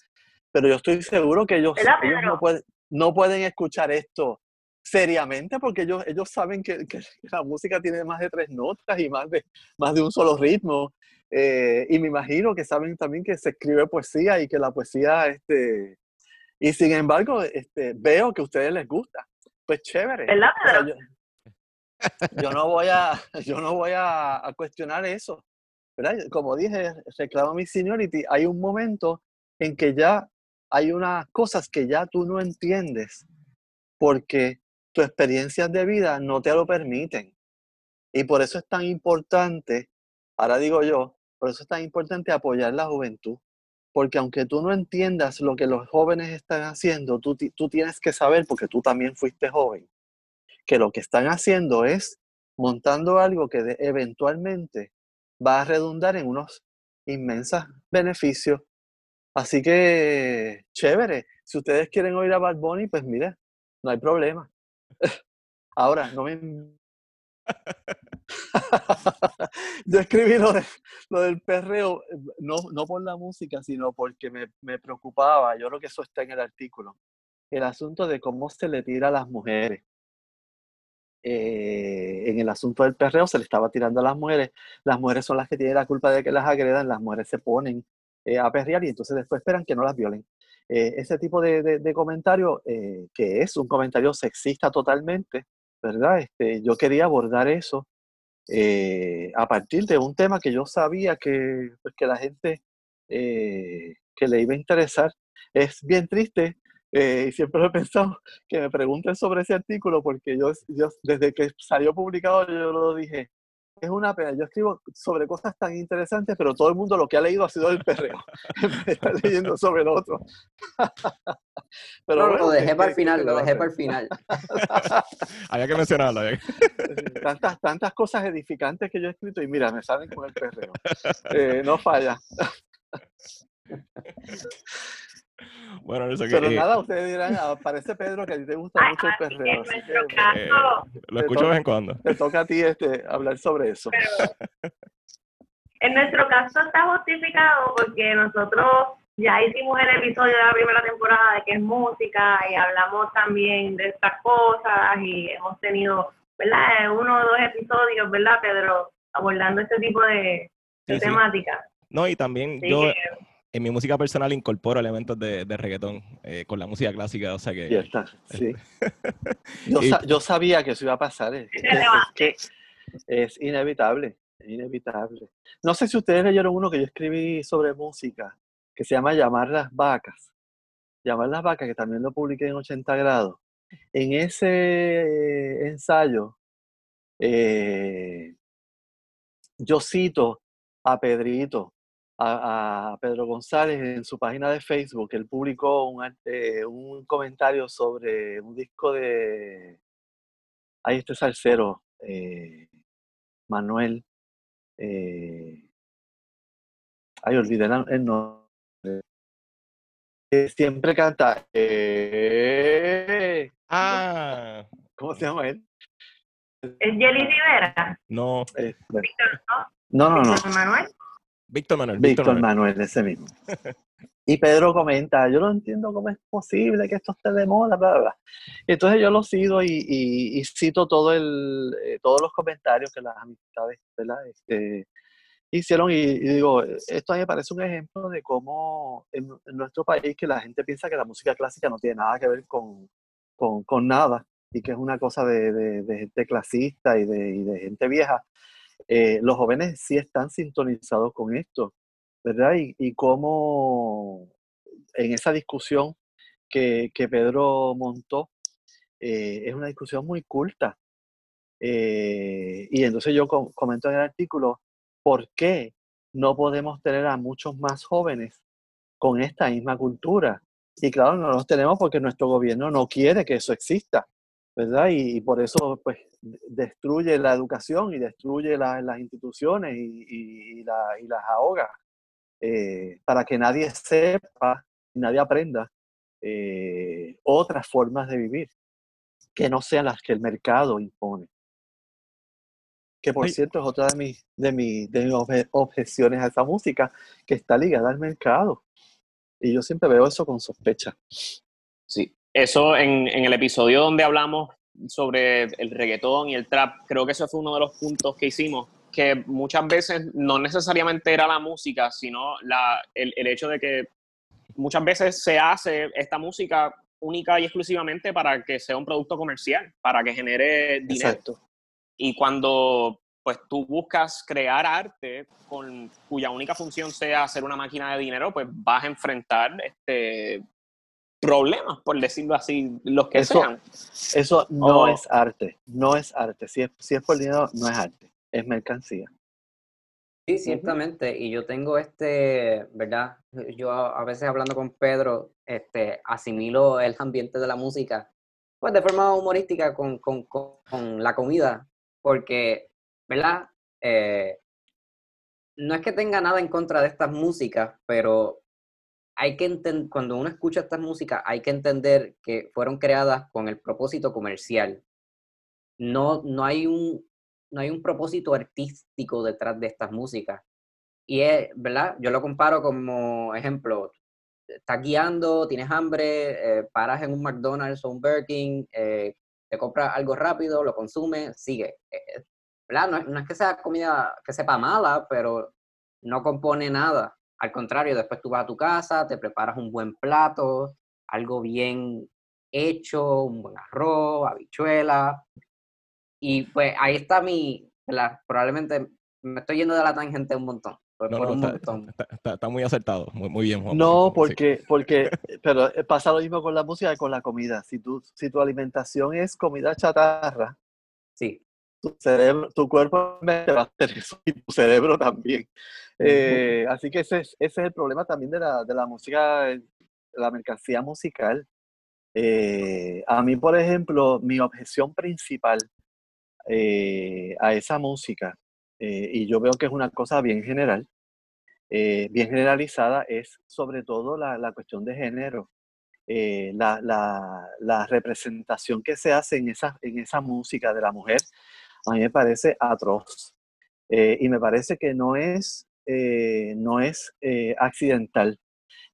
D: Pero yo estoy seguro que ellos, ellos no, pueden, no pueden escuchar esto seriamente porque ellos, ellos saben que, que, [LAUGHS] la música tiene más de tres notas y más de, más de un solo ritmo. Eh, y me imagino que saben también que se escribe poesía y que la poesía, este, y sin embargo, este, veo que a ustedes les gusta. Pues chévere. Yo no voy a, [LAUGHS] yo no voy a, cuestionar eso. ¿verdad? Como dije, reclamo mi seniority. Hay un momento en que ya hay unas cosas que ya tú no entiendes porque tus experiencias de vida no te lo permiten. Y por eso es tan importante, ahora digo yo, por eso es tan importante apoyar la juventud. Porque aunque tú no entiendas lo que los jóvenes están haciendo, tú, tú tienes que saber, porque tú también fuiste joven, que lo que están haciendo es montando algo que eventualmente va a redundar en unos inmensos beneficios. Así que, chévere, si ustedes quieren oír a Bad Bunny, pues mire, no hay problema. [LAUGHS] Ahora, no me... [LAUGHS] Yo escribí lo, lo, del perreo, no, no por la música, sino porque me, me preocupaba, yo creo que eso está en el artículo, el asunto de cómo se le tira a las mujeres. Eh, en el asunto del perreo se le estaba tirando a las mujeres. Las mujeres son las que tienen la culpa de que las agredan, las mujeres se ponen eh, a perrear y entonces después esperan que no las violen. Eh, ese tipo de, comentario, que es un comentario sexista totalmente, ¿verdad? Este, yo quería abordar eso a partir de un tema que yo sabía que, pues, que la gente que le iba a interesar. Es bien triste eh, y siempre he pensado que me pregunten sobre ese artículo porque yo, yo, desde que salió publicado yo lo dije, es una pena, yo escribo sobre cosas tan interesantes, pero todo el mundo lo que ha leído ha sido el perreo, [LAUGHS] está leyendo sobre el otro. [LAUGHS]
B: pero lo dejé para el final, lo dejé para el final. [LAUGHS]
A: Había que mencionarlo.
D: Tantas, tantas cosas edificantes que yo he escrito y mira, me salen con el perreo. Eh, no falla.
A: Bueno,
D: Pero nada, ustedes dirán, ah, parece Pedro que a ti te gusta mucho el perreo.
A: Eh, lo escucho de vez en cuando.
D: Te toca a ti este, hablar sobre eso.
F: en nuestro caso está justificado porque nosotros ya hicimos el episodio de la primera temporada de que es música y hablamos también de estas cosas y hemos tenido, ¿verdad? Uno o dos episodios, ¿verdad, Pedro? Abordando este tipo de, temáticas.
A: No, y también yo en mi música personal incorporo elementos de, de reggaetón eh, con la música clásica, o sea que...
D: Ya está, sí. [LAUGHS] yo, [LAUGHS] yo, sabía que eso iba a pasar, es, que es inevitable, es inevitable. No sé si ustedes leyeron uno que yo escribí sobre música, que se llama Llamar las vacas. Llamar las vacas, que también lo publiqué en 80 grados. En ese ensayo, eh, yo cito a Pedrito, a, Pedro González en su página de Facebook. Él publicó un, eh, un comentario sobre un disco de. Ahí este salsero, eh, Manuel. Eh, ay, olvidé el nombre. siempre canta. Eh,
A: ah.
D: ¿Cómo se llama él?
F: ¿Es Jelly Rivera?
A: No.
D: no, no, no.
F: Manuel?
A: Víctor Manuel.
D: Víctor, Manuel. ese mismo. y Pedro comenta, yo no entiendo cómo es posible que esto esté de moda, bla, bla, bla. Entonces yo lo sigo y, cito todo el, eh, todos los comentarios que las amistades ¿verdad? Este, hicieron y, digo, esto me parece un ejemplo de cómo en, nuestro país que la gente piensa que la música clásica no tiene nada que ver con, con, nada y que es una cosa de, de, gente clasista y de, y de gente vieja. Eh, los jóvenes sí están sintonizados con esto, ¿verdad? Y, cómo en esa discusión que, que Pedro montó, eh, es una discusión muy culta. Eh, y entonces yo comento en el artículo, ¿por qué no podemos tener a muchos más jóvenes con esta misma cultura? Y claro, no los tenemos porque nuestro gobierno no quiere que eso exista, ¿verdad? Y, por eso pues destruye la educación y destruye las instituciones y, las ahoga, eh, para que nadie sepa, nadie aprenda eh, otras formas de vivir que no sean las que el mercado impone. Que por cierto es otra de mis, de, mis, de mis objeciones a esa música, que está ligada al mercado. Y yo siempre veo eso con sospecha.
C: Sí, eso en, en el episodio donde hablamos sobre el reggaetón y el trap, creo que ese fue uno de los puntos que hicimos, que muchas veces no necesariamente era la música, sino la, el, el hecho de que muchas veces se hace esta música única y exclusivamente para que sea un producto comercial, para que genere dinero. Y cuando pues tú buscas crear arte con cuya única función sea hacer una máquina de dinero, pues vas a enfrentar este problemas, por decirlo así, los que sean.
D: Eso no es arte, no es arte. Si es, si es por dinero, no es arte, es mercancía.
B: Sí, ciertamente. Y yo tengo este, ¿verdad? Yo a veces hablando con Pedro, este, asimilo el ambiente de la música, pues de forma humorística con, con, con la comida, porque, ¿verdad? Eh, no es que tenga nada en contra de estas músicas, pero hay que entender, cuando uno escucha estas músicas, hay que entender que fueron creadas con el propósito comercial. No, no hay un, no hay un propósito artístico detrás de estas músicas. Y es, ¿verdad? Yo lo comparo como ejemplo, estás guiando, tienes hambre, eh, paras en un McDonald's o un Burger King, eh, te compras algo rápido, lo consumes, sigue. Eh, ¿verdad? No, es que sea comida que sepa mala, pero no compone nada. Al contrario, después tú vas a tu casa, te preparas un buen plato, algo bien hecho, un buen arroz, habichuela, y pues ahí está mi, probablemente me estoy yendo de la tangente un montón.
A: Por, un está, montón. Está, muy acertado, muy, muy bien. Juan,
D: no, porque, porque, pero pasa lo mismo con la música y con la comida. Si tu, si tu alimentación es comida chatarra,
B: sí.
D: Tu cerebro, tu cuerpo va a hacer eso y tu cerebro también. Eh, así que ese es, ese es el problema también de la, de la música, de la mercancía musical. Eh, a mí, por ejemplo, mi objeción principal eh, a esa música, eh, y yo veo que es una cosa bien general, eh, bien generalizada, es sobre todo la, la cuestión de género. La, la, la, representación que se hace en esa, en esa música de la mujer, a mí me parece atroz. y me parece que no es, no es accidental.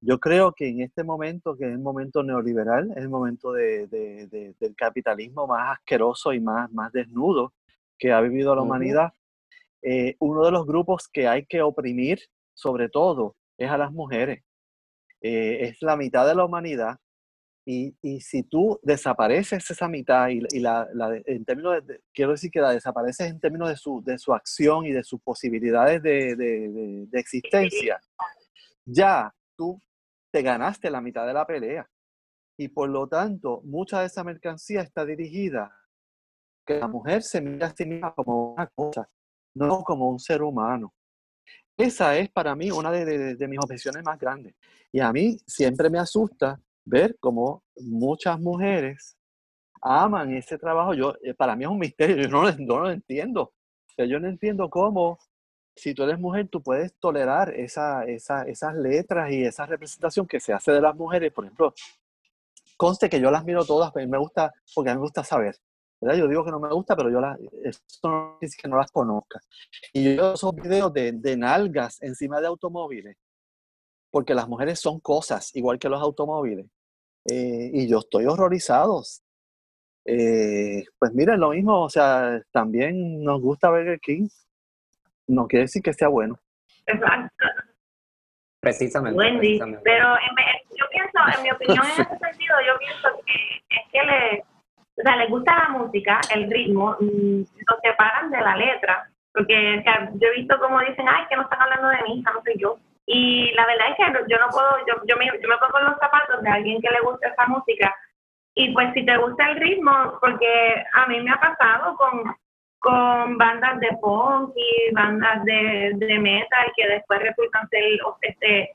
D: Yo creo que en este momento, que es el momento neoliberal, es el momento de, del capitalismo más asqueroso y más, más desnudo que ha vivido la humanidad, eh, uno de los grupos que hay que oprimir, sobre todo, es a las mujeres. Eh, es la mitad de la humanidad y, y, si tú desapareces esa mitad y, y la, la, en términos de, quiero decir que la desapareces en términos de su, de su acción y de sus posibilidades de, de, de existencia, ya tú te ganaste la mitad de la pelea. Y por lo tanto, mucha de esa mercancía está dirigida que la mujer se mira a sí misma como una cosa, no como un ser humano. Esa es para mí una de, mis objeciones más grandes. Y a mí siempre me asusta ver cómo muchas mujeres aman ese trabajo. Yo, eh, para mí es un misterio, yo no, no lo entiendo. Yo no entiendo cómo si tú eres mujer, tú puedes tolerar esa, esa, esas letras y esa representación que se hace de las mujeres. Por ejemplo, conste que yo las miro todas, pero me gusta, porque a mí me gusta saber. ¿verdad? Yo digo que no me gusta, pero yo las, no es que no las conozca. Y yo esos videos de, de nalgas encima de automóviles, porque las mujeres son cosas, igual que los automóviles. Eh, y yo estoy horrorizado. Eh, pues miren, lo mismo, o sea, también nos gusta Burger King, no quiere decir que sea bueno.
F: Exacto.
B: Precisamente.
F: Wendy, pero yo pienso, en mi opinión en ese sentido, yo pienso que es que le, o sea, les gusta la música, el ritmo, mm, lo separan de la letra, porque o sea, yo he visto como dicen, ay, que no están hablando de mí, no soy yo. Y la verdad es que yo no puedo, yo, yo, me, yo me pongo los zapatos de alguien que le gusta esa música. Y pues si te gusta el ritmo, porque a mí me ha pasado con, con bandas de punk y bandas de, de metal que después resultan ser este,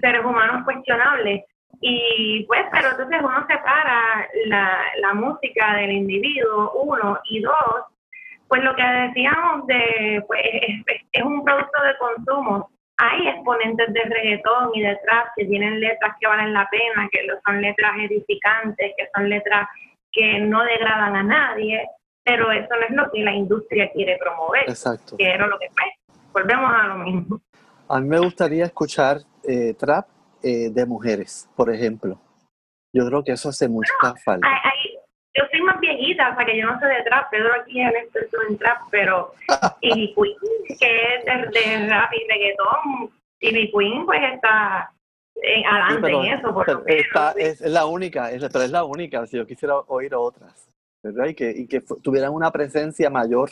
F: seres humanos cuestionables. Y pues, pero entonces uno separa la, la música del individuo, uno, y dos, pues lo que decíamos de, pues es, es un producto de consumo hay exponentes de reggaetón y de trap que tienen letras que valen la pena, que son letras edificantes, que son letras que no degradan a nadie, pero eso no es lo que la industria quiere promover.
D: Exacto.
F: Que era lo que fue. Volvemos a lo mismo.
D: A mí me gustaría escuchar eh, trap eh, de mujeres, por ejemplo. Yo creo que eso hace mucha falta
F: yo soy más viejita, o sea que yo no sé de trap, Pedro aquí es el experto en trap, pero [LAUGHS] y Queen, que es de, rap y reggaetón, y Queen pues está en, adelante en eso. Por
D: es la única, es, pero es la única, si yo quisiera oír otras, ¿verdad? Y que, y que tuvieran una presencia mayor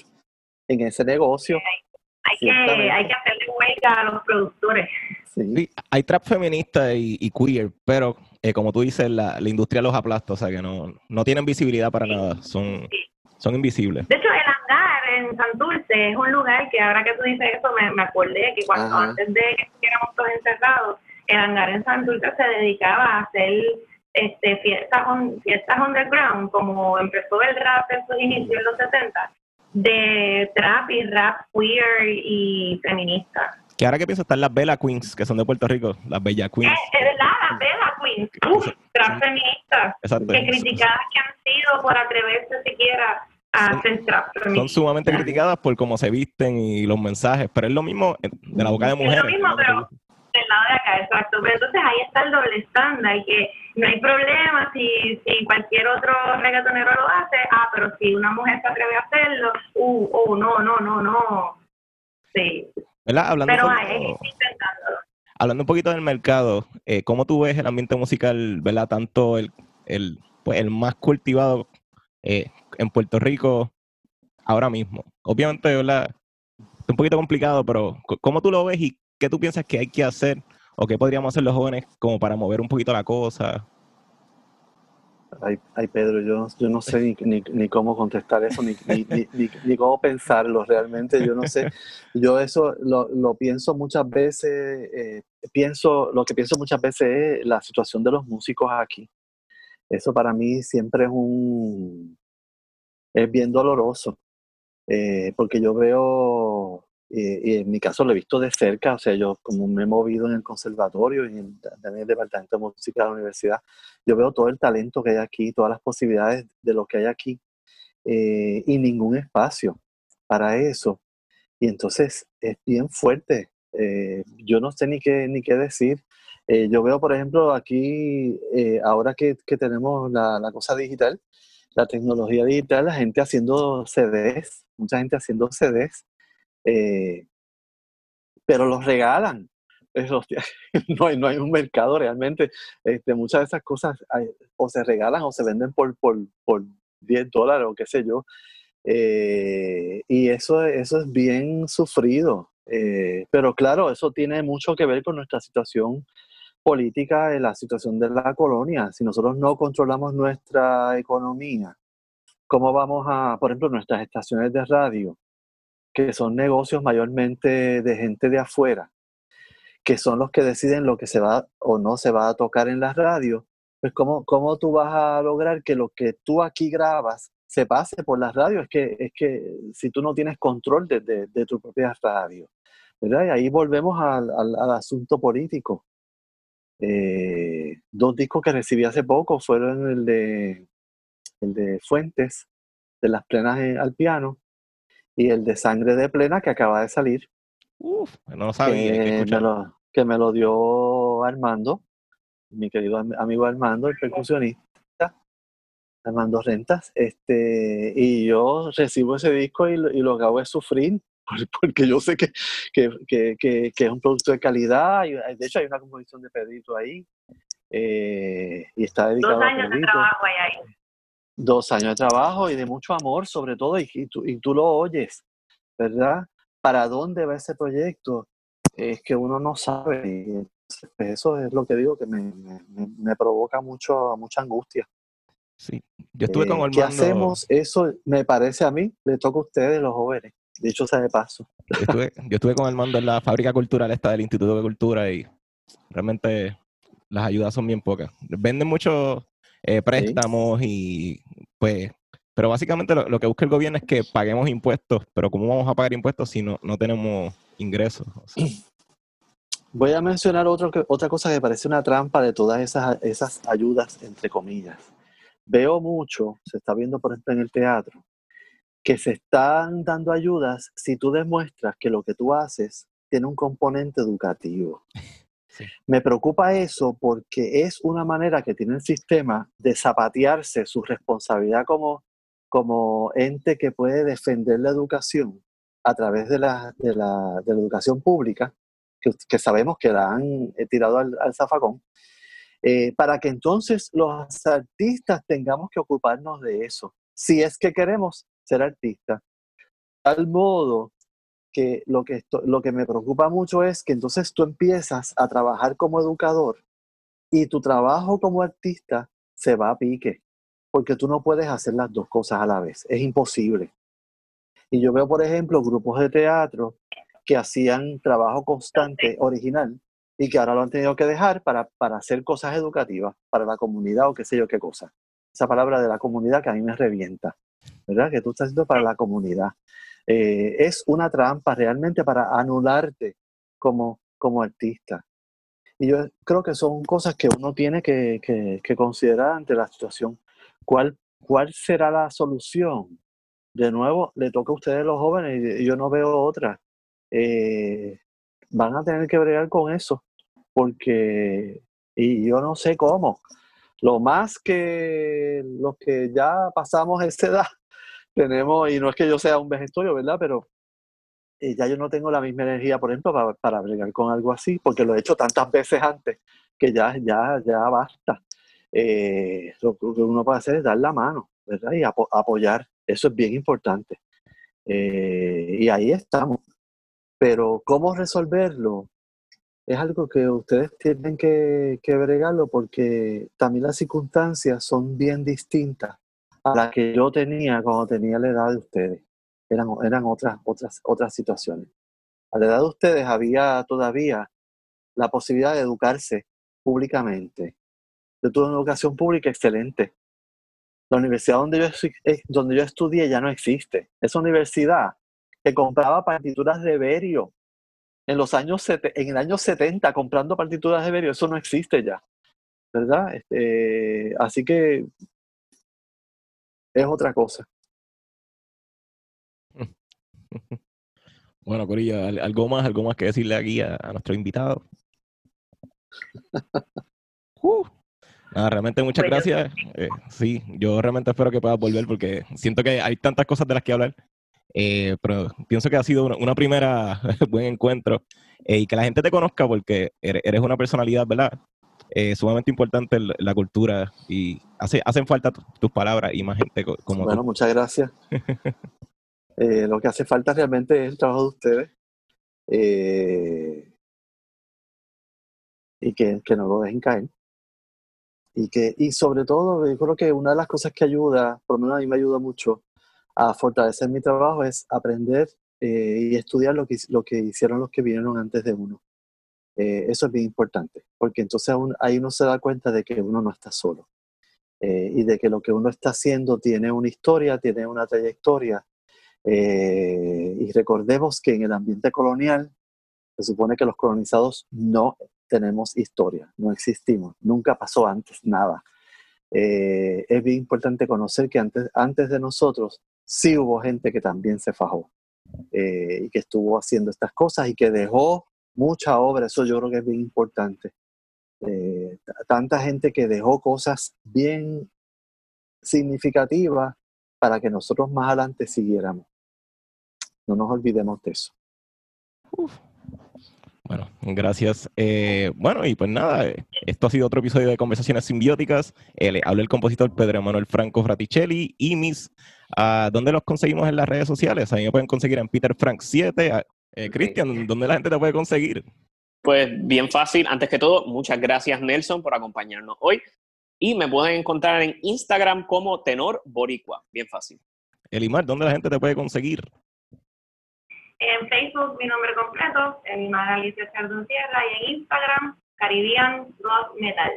D: en ese negocio.
F: hay, que, hay que hacerle huelga a los productores.
A: Sí. hay trap feminista y, y queer, pero eh, como tú dices, la, la, industria los aplasta, o sea que no, no tienen visibilidad para nada, son, son invisibles.
F: De hecho, el hangar en Santurce es un lugar que ahora que tú dices eso, me, me acordé que cuando antes de que estuviéramos todos encerrados, el hangar en Santurce se dedicaba a hacer este, fiestas, fiestas underground, como empezó el rap en sus inicios en los 70, de trap y rap queer y feminista.
A: Que ahora que pienso están las Bella Queens, que son de Puerto Rico, las Bella Queens.
F: Es, verdad, las Bella Queens, uf, trap feministas, que criticadas que han sido por atreverse siquiera a hacer trap feministas.
A: Son sumamente criticadas por cómo se visten y los mensajes, pero es lo mismo de la boca de mujeres. Es
F: lo mismo, pero del lado de acá, exacto. Pero entonces ahí está el doble estándar, que no hay problema si, si cualquier otro reggaetonero lo hace, ah, pero si una mujer se atreve a hacerlo, uh, oh, no, no, no, no. Sí.
A: Hablando un poquito, del mercado, eh, ¿cómo tú ves el ambiente musical, ¿verdad? Tanto el, el, pues, el más cultivado eh, en Puerto Rico ahora mismo. Obviamente, ¿verdad? Es un poquito complicado, pero ¿cómo tú lo ves y qué tú piensas que hay que hacer o qué podríamos hacer los jóvenes como para mover un poquito la cosa?
D: Ay, ay, Pedro, yo, yo no sé ni, ni, cómo contestar eso, ni, ni, ni, cómo pensarlo realmente. Yo no sé. Yo eso lo, lo pienso muchas veces, eh, pienso, lo que pienso muchas veces es la situación de los músicos aquí. Eso para mí siempre es un, es bien doloroso, eh, porque yo veo y, en mi caso lo he visto de cerca, o sea, yo como me he movido en el conservatorio y en, en el departamento de música de la universidad, yo veo todo el talento que hay aquí, todas las posibilidades de lo que hay aquí eh, y ningún espacio para eso. Y entonces es bien fuerte. Eh, yo no sé ni qué, ni qué decir. Eh, yo veo, por ejemplo, aquí, ahora que, que tenemos la, la, cosa digital, la tecnología digital, la gente haciendo CDs, mucha gente haciendo CDs eh, pero los regalan. [LAUGHS] no, hay, no hay un mercado realmente. Este, muchas de esas cosas o se regalan o se venden por, por, por 10 dólares o qué sé yo. Eh, y eso, eso es bien sufrido. Eh, pero claro, eso tiene mucho que ver con nuestra situación política, la situación de la colonia. Si nosotros no controlamos nuestra economía, ¿cómo vamos a, por ejemplo, nuestras estaciones de radio? Que son negocios mayormente de gente de afuera, que son los que deciden lo que se va o no se va a tocar en las radios, pues ¿cómo, cómo tú vas a lograr que lo que tú aquí grabas se pase por las radios? Es que, es que si tú no tienes control de, de, tu propia radio, ¿verdad? Y ahí volvemos al, al, asunto político. Eh, dos discos que recibí hace poco fueron el de, el de Fuentes, de las plenas al piano, y el de Sangre de Plena que acaba de salir.
A: Uf, no sabía.
D: Que, me lo, que me lo dio Armando, mi querido amigo Armando, el percusionista, Armando Rentas. Este, y yo recibo ese disco y, lo que hago es sufrir [LAUGHS] porque yo sé que, que, que, es un producto de calidad. Y, de hecho, hay una composición de Pedrito ahí. Eh, y está dedicado
F: Dos años de trabajo ahí.
D: Dos años de trabajo y de mucho amor, sobre todo, y, tú, y tú lo oyes, ¿verdad? ¿Para dónde va ese proyecto? Es que uno no sabe. Pues, eso es lo que digo que me, me, provoca mucho, mucha angustia.
A: Sí, yo estuve con Armando.
D: ¿Qué hacemos? Eso me parece a mí, le toca a ustedes, los jóvenes. Dicho sea de paso.
A: Yo estuve, yo estuve con Armando en la fábrica cultural esta del Instituto de Cultura y realmente las ayudas son bien pocas. Venden muchos eh, préstamos y pues, pero básicamente lo, que busca el gobierno es que paguemos impuestos, pero ¿cómo vamos a pagar impuestos si no, no tenemos ingresos? [CLEARS THROAT]
D: Voy a mencionar otro otra cosa que parece una trampa de todas esas, esas ayudas, entre comillas. Veo mucho, se está viendo por ejemplo en el teatro, que se están dando ayudas si tú demuestras que lo que tú haces tiene un componente educativo. [LAUGHS] Me preocupa eso porque es una manera que tiene el sistema de zapatearse su responsabilidad como, como ente que puede defender la educación a través de la, de la, educación pública que, sabemos que la han eh, tirado al, zafacón, eh, para que entonces los artistas tengamos que ocuparnos de eso, si es que queremos ser artistas. Tal modo que lo que, lo que me preocupa mucho es que entonces tú empiezas a trabajar como educador y tu trabajo como artista se va a pique, porque tú no puedes hacer las dos cosas a la vez, es imposible. Y yo veo, por ejemplo, grupos de teatro que hacían trabajo constante, original, y que ahora lo han tenido que dejar para, para hacer cosas educativas para la comunidad o qué sé yo qué cosa. Esa palabra de la comunidad que a mí me revienta, ¿verdad? Que tú estás haciendo para la comunidad. Eh, es una trampa realmente para anularte como, como artista. Y yo creo que son cosas que uno tiene que, que, considerar ante la situación. ¿Cuál, ¿Cuál será la solución? De nuevo, le toca a ustedes los jóvenes y yo no veo otra. Eh, van a tener que bregar con eso, porque, y yo no sé cómo, lo más que los que ya pasamos esa edad tenemos, y no es que yo sea un vejestorio, ¿verdad? Pero eh, ya yo no tengo la misma energía, por ejemplo, para, para, bregar con algo así, porque lo he hecho tantas veces antes que ya, ya, ya basta. Eh, lo que uno puede hacer es dar la mano, ¿verdad? Y apoyar. Eso es bien importante. y ahí estamos. Pero cómo resolverlo es algo que ustedes tienen que, que bregarlo porque también las circunstancias son bien distintas a las que yo tenía cuando tenía la edad de ustedes. Eran, eran otras, otras, otras situaciones. A la edad de ustedes había todavía la posibilidad de educarse públicamente. Yo tuve una educación pública excelente. La universidad donde yo, donde yo estudié ya no existe. Esa universidad que compraba partituras de Berio. En los años en el año 70 comprando partituras de Berio, eso no existe ya. ¿Verdad? Este, así que es otra cosa.
A: Bueno, Corilla, ¿algo más, algo más que decirle aquí a, nuestro invitado? [LAUGHS] uh, realmente muchas pues gracias. Eh, sí, yo realmente espero que puedas volver porque siento que hay tantas cosas de las que hablar eh, pero pienso que ha sido una, primera [LAUGHS] buen encuentro eh, y que la gente te conozca porque eres, una personalidad, ¿verdad? Eh, sumamente importante la cultura y hace, hacen falta tus palabras y más gente como
D: Bueno, muchas gracias. [LAUGHS] lo que hace falta realmente es el trabajo de ustedes y que, que, no lo dejen caer. Y, que, y sobre todo, yo creo que una de las cosas que ayuda, por lo menos a mí me ayuda mucho, a fortalecer mi trabajo es aprender eh, y estudiar lo que, lo que hicieron los que vinieron antes de uno. Eh, eso es bien importante, porque entonces ahí uno se da cuenta de que uno no está solo eh, y de que lo que uno está haciendo tiene una historia, tiene una trayectoria. y recordemos que en el ambiente colonial se supone que los colonizados no tenemos historia, no existimos, nunca pasó antes nada. es bien importante conocer que antes, antes de nosotros sí hubo gente que también se fajó eh, y que estuvo haciendo estas cosas y que dejó mucha obra, eso yo creo que es bien importante. Eh, tanta gente que dejó cosas bien significativas para que nosotros más adelante siguiéramos. no nos olvidemos de eso.
A: Bueno, gracias. Eh, bueno, y pues nada, eh, esto ha sido otro episodio de Conversaciones Simbióticas. Eh, le el compositor Pedro Manuel Franco Fraticelli y mis. Uh, ¿Dónde los conseguimos en las redes sociales? A mí me pueden conseguir en Peter Frank 7. Eh, Cristian, ¿dónde la gente te puede conseguir?
C: Pues bien fácil. Antes que todo, muchas gracias Nelson por acompañarnos hoy. Y me pueden encontrar en Instagram como Tenor Boricua. Bien fácil.
A: Elimar, ¿dónde la gente te puede conseguir?
F: En Facebook, mi nombre completo, Elimar Alicia Chardon Sierra, y en Instagram, Caribbean Rock Metal.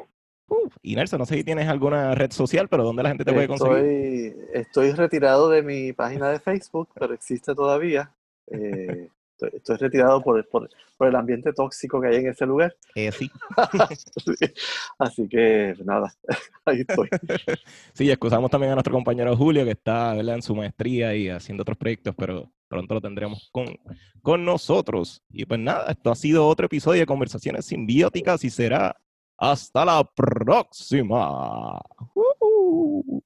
A: y Nelson, no sé si tienes alguna red social, pero ¿dónde la gente te puede conseguir?
D: Estoy retirado de mi página de Facebook, pero existe todavía. Eh, [LAUGHS] estoy, retirado por, por, por, el ambiente tóxico que hay en ese lugar.
A: Eh, sí. [LAUGHS]
D: Así que nada, [LAUGHS] ahí estoy. [LAUGHS]
A: Sí, excusamos también a nuestro compañero Julio que está en su maestría y haciendo otros proyectos, pero pronto lo tendremos con, con nosotros. Y pues nada, esto ha sido otro episodio de Conversaciones Simbióticas y será hasta la próxima. Uh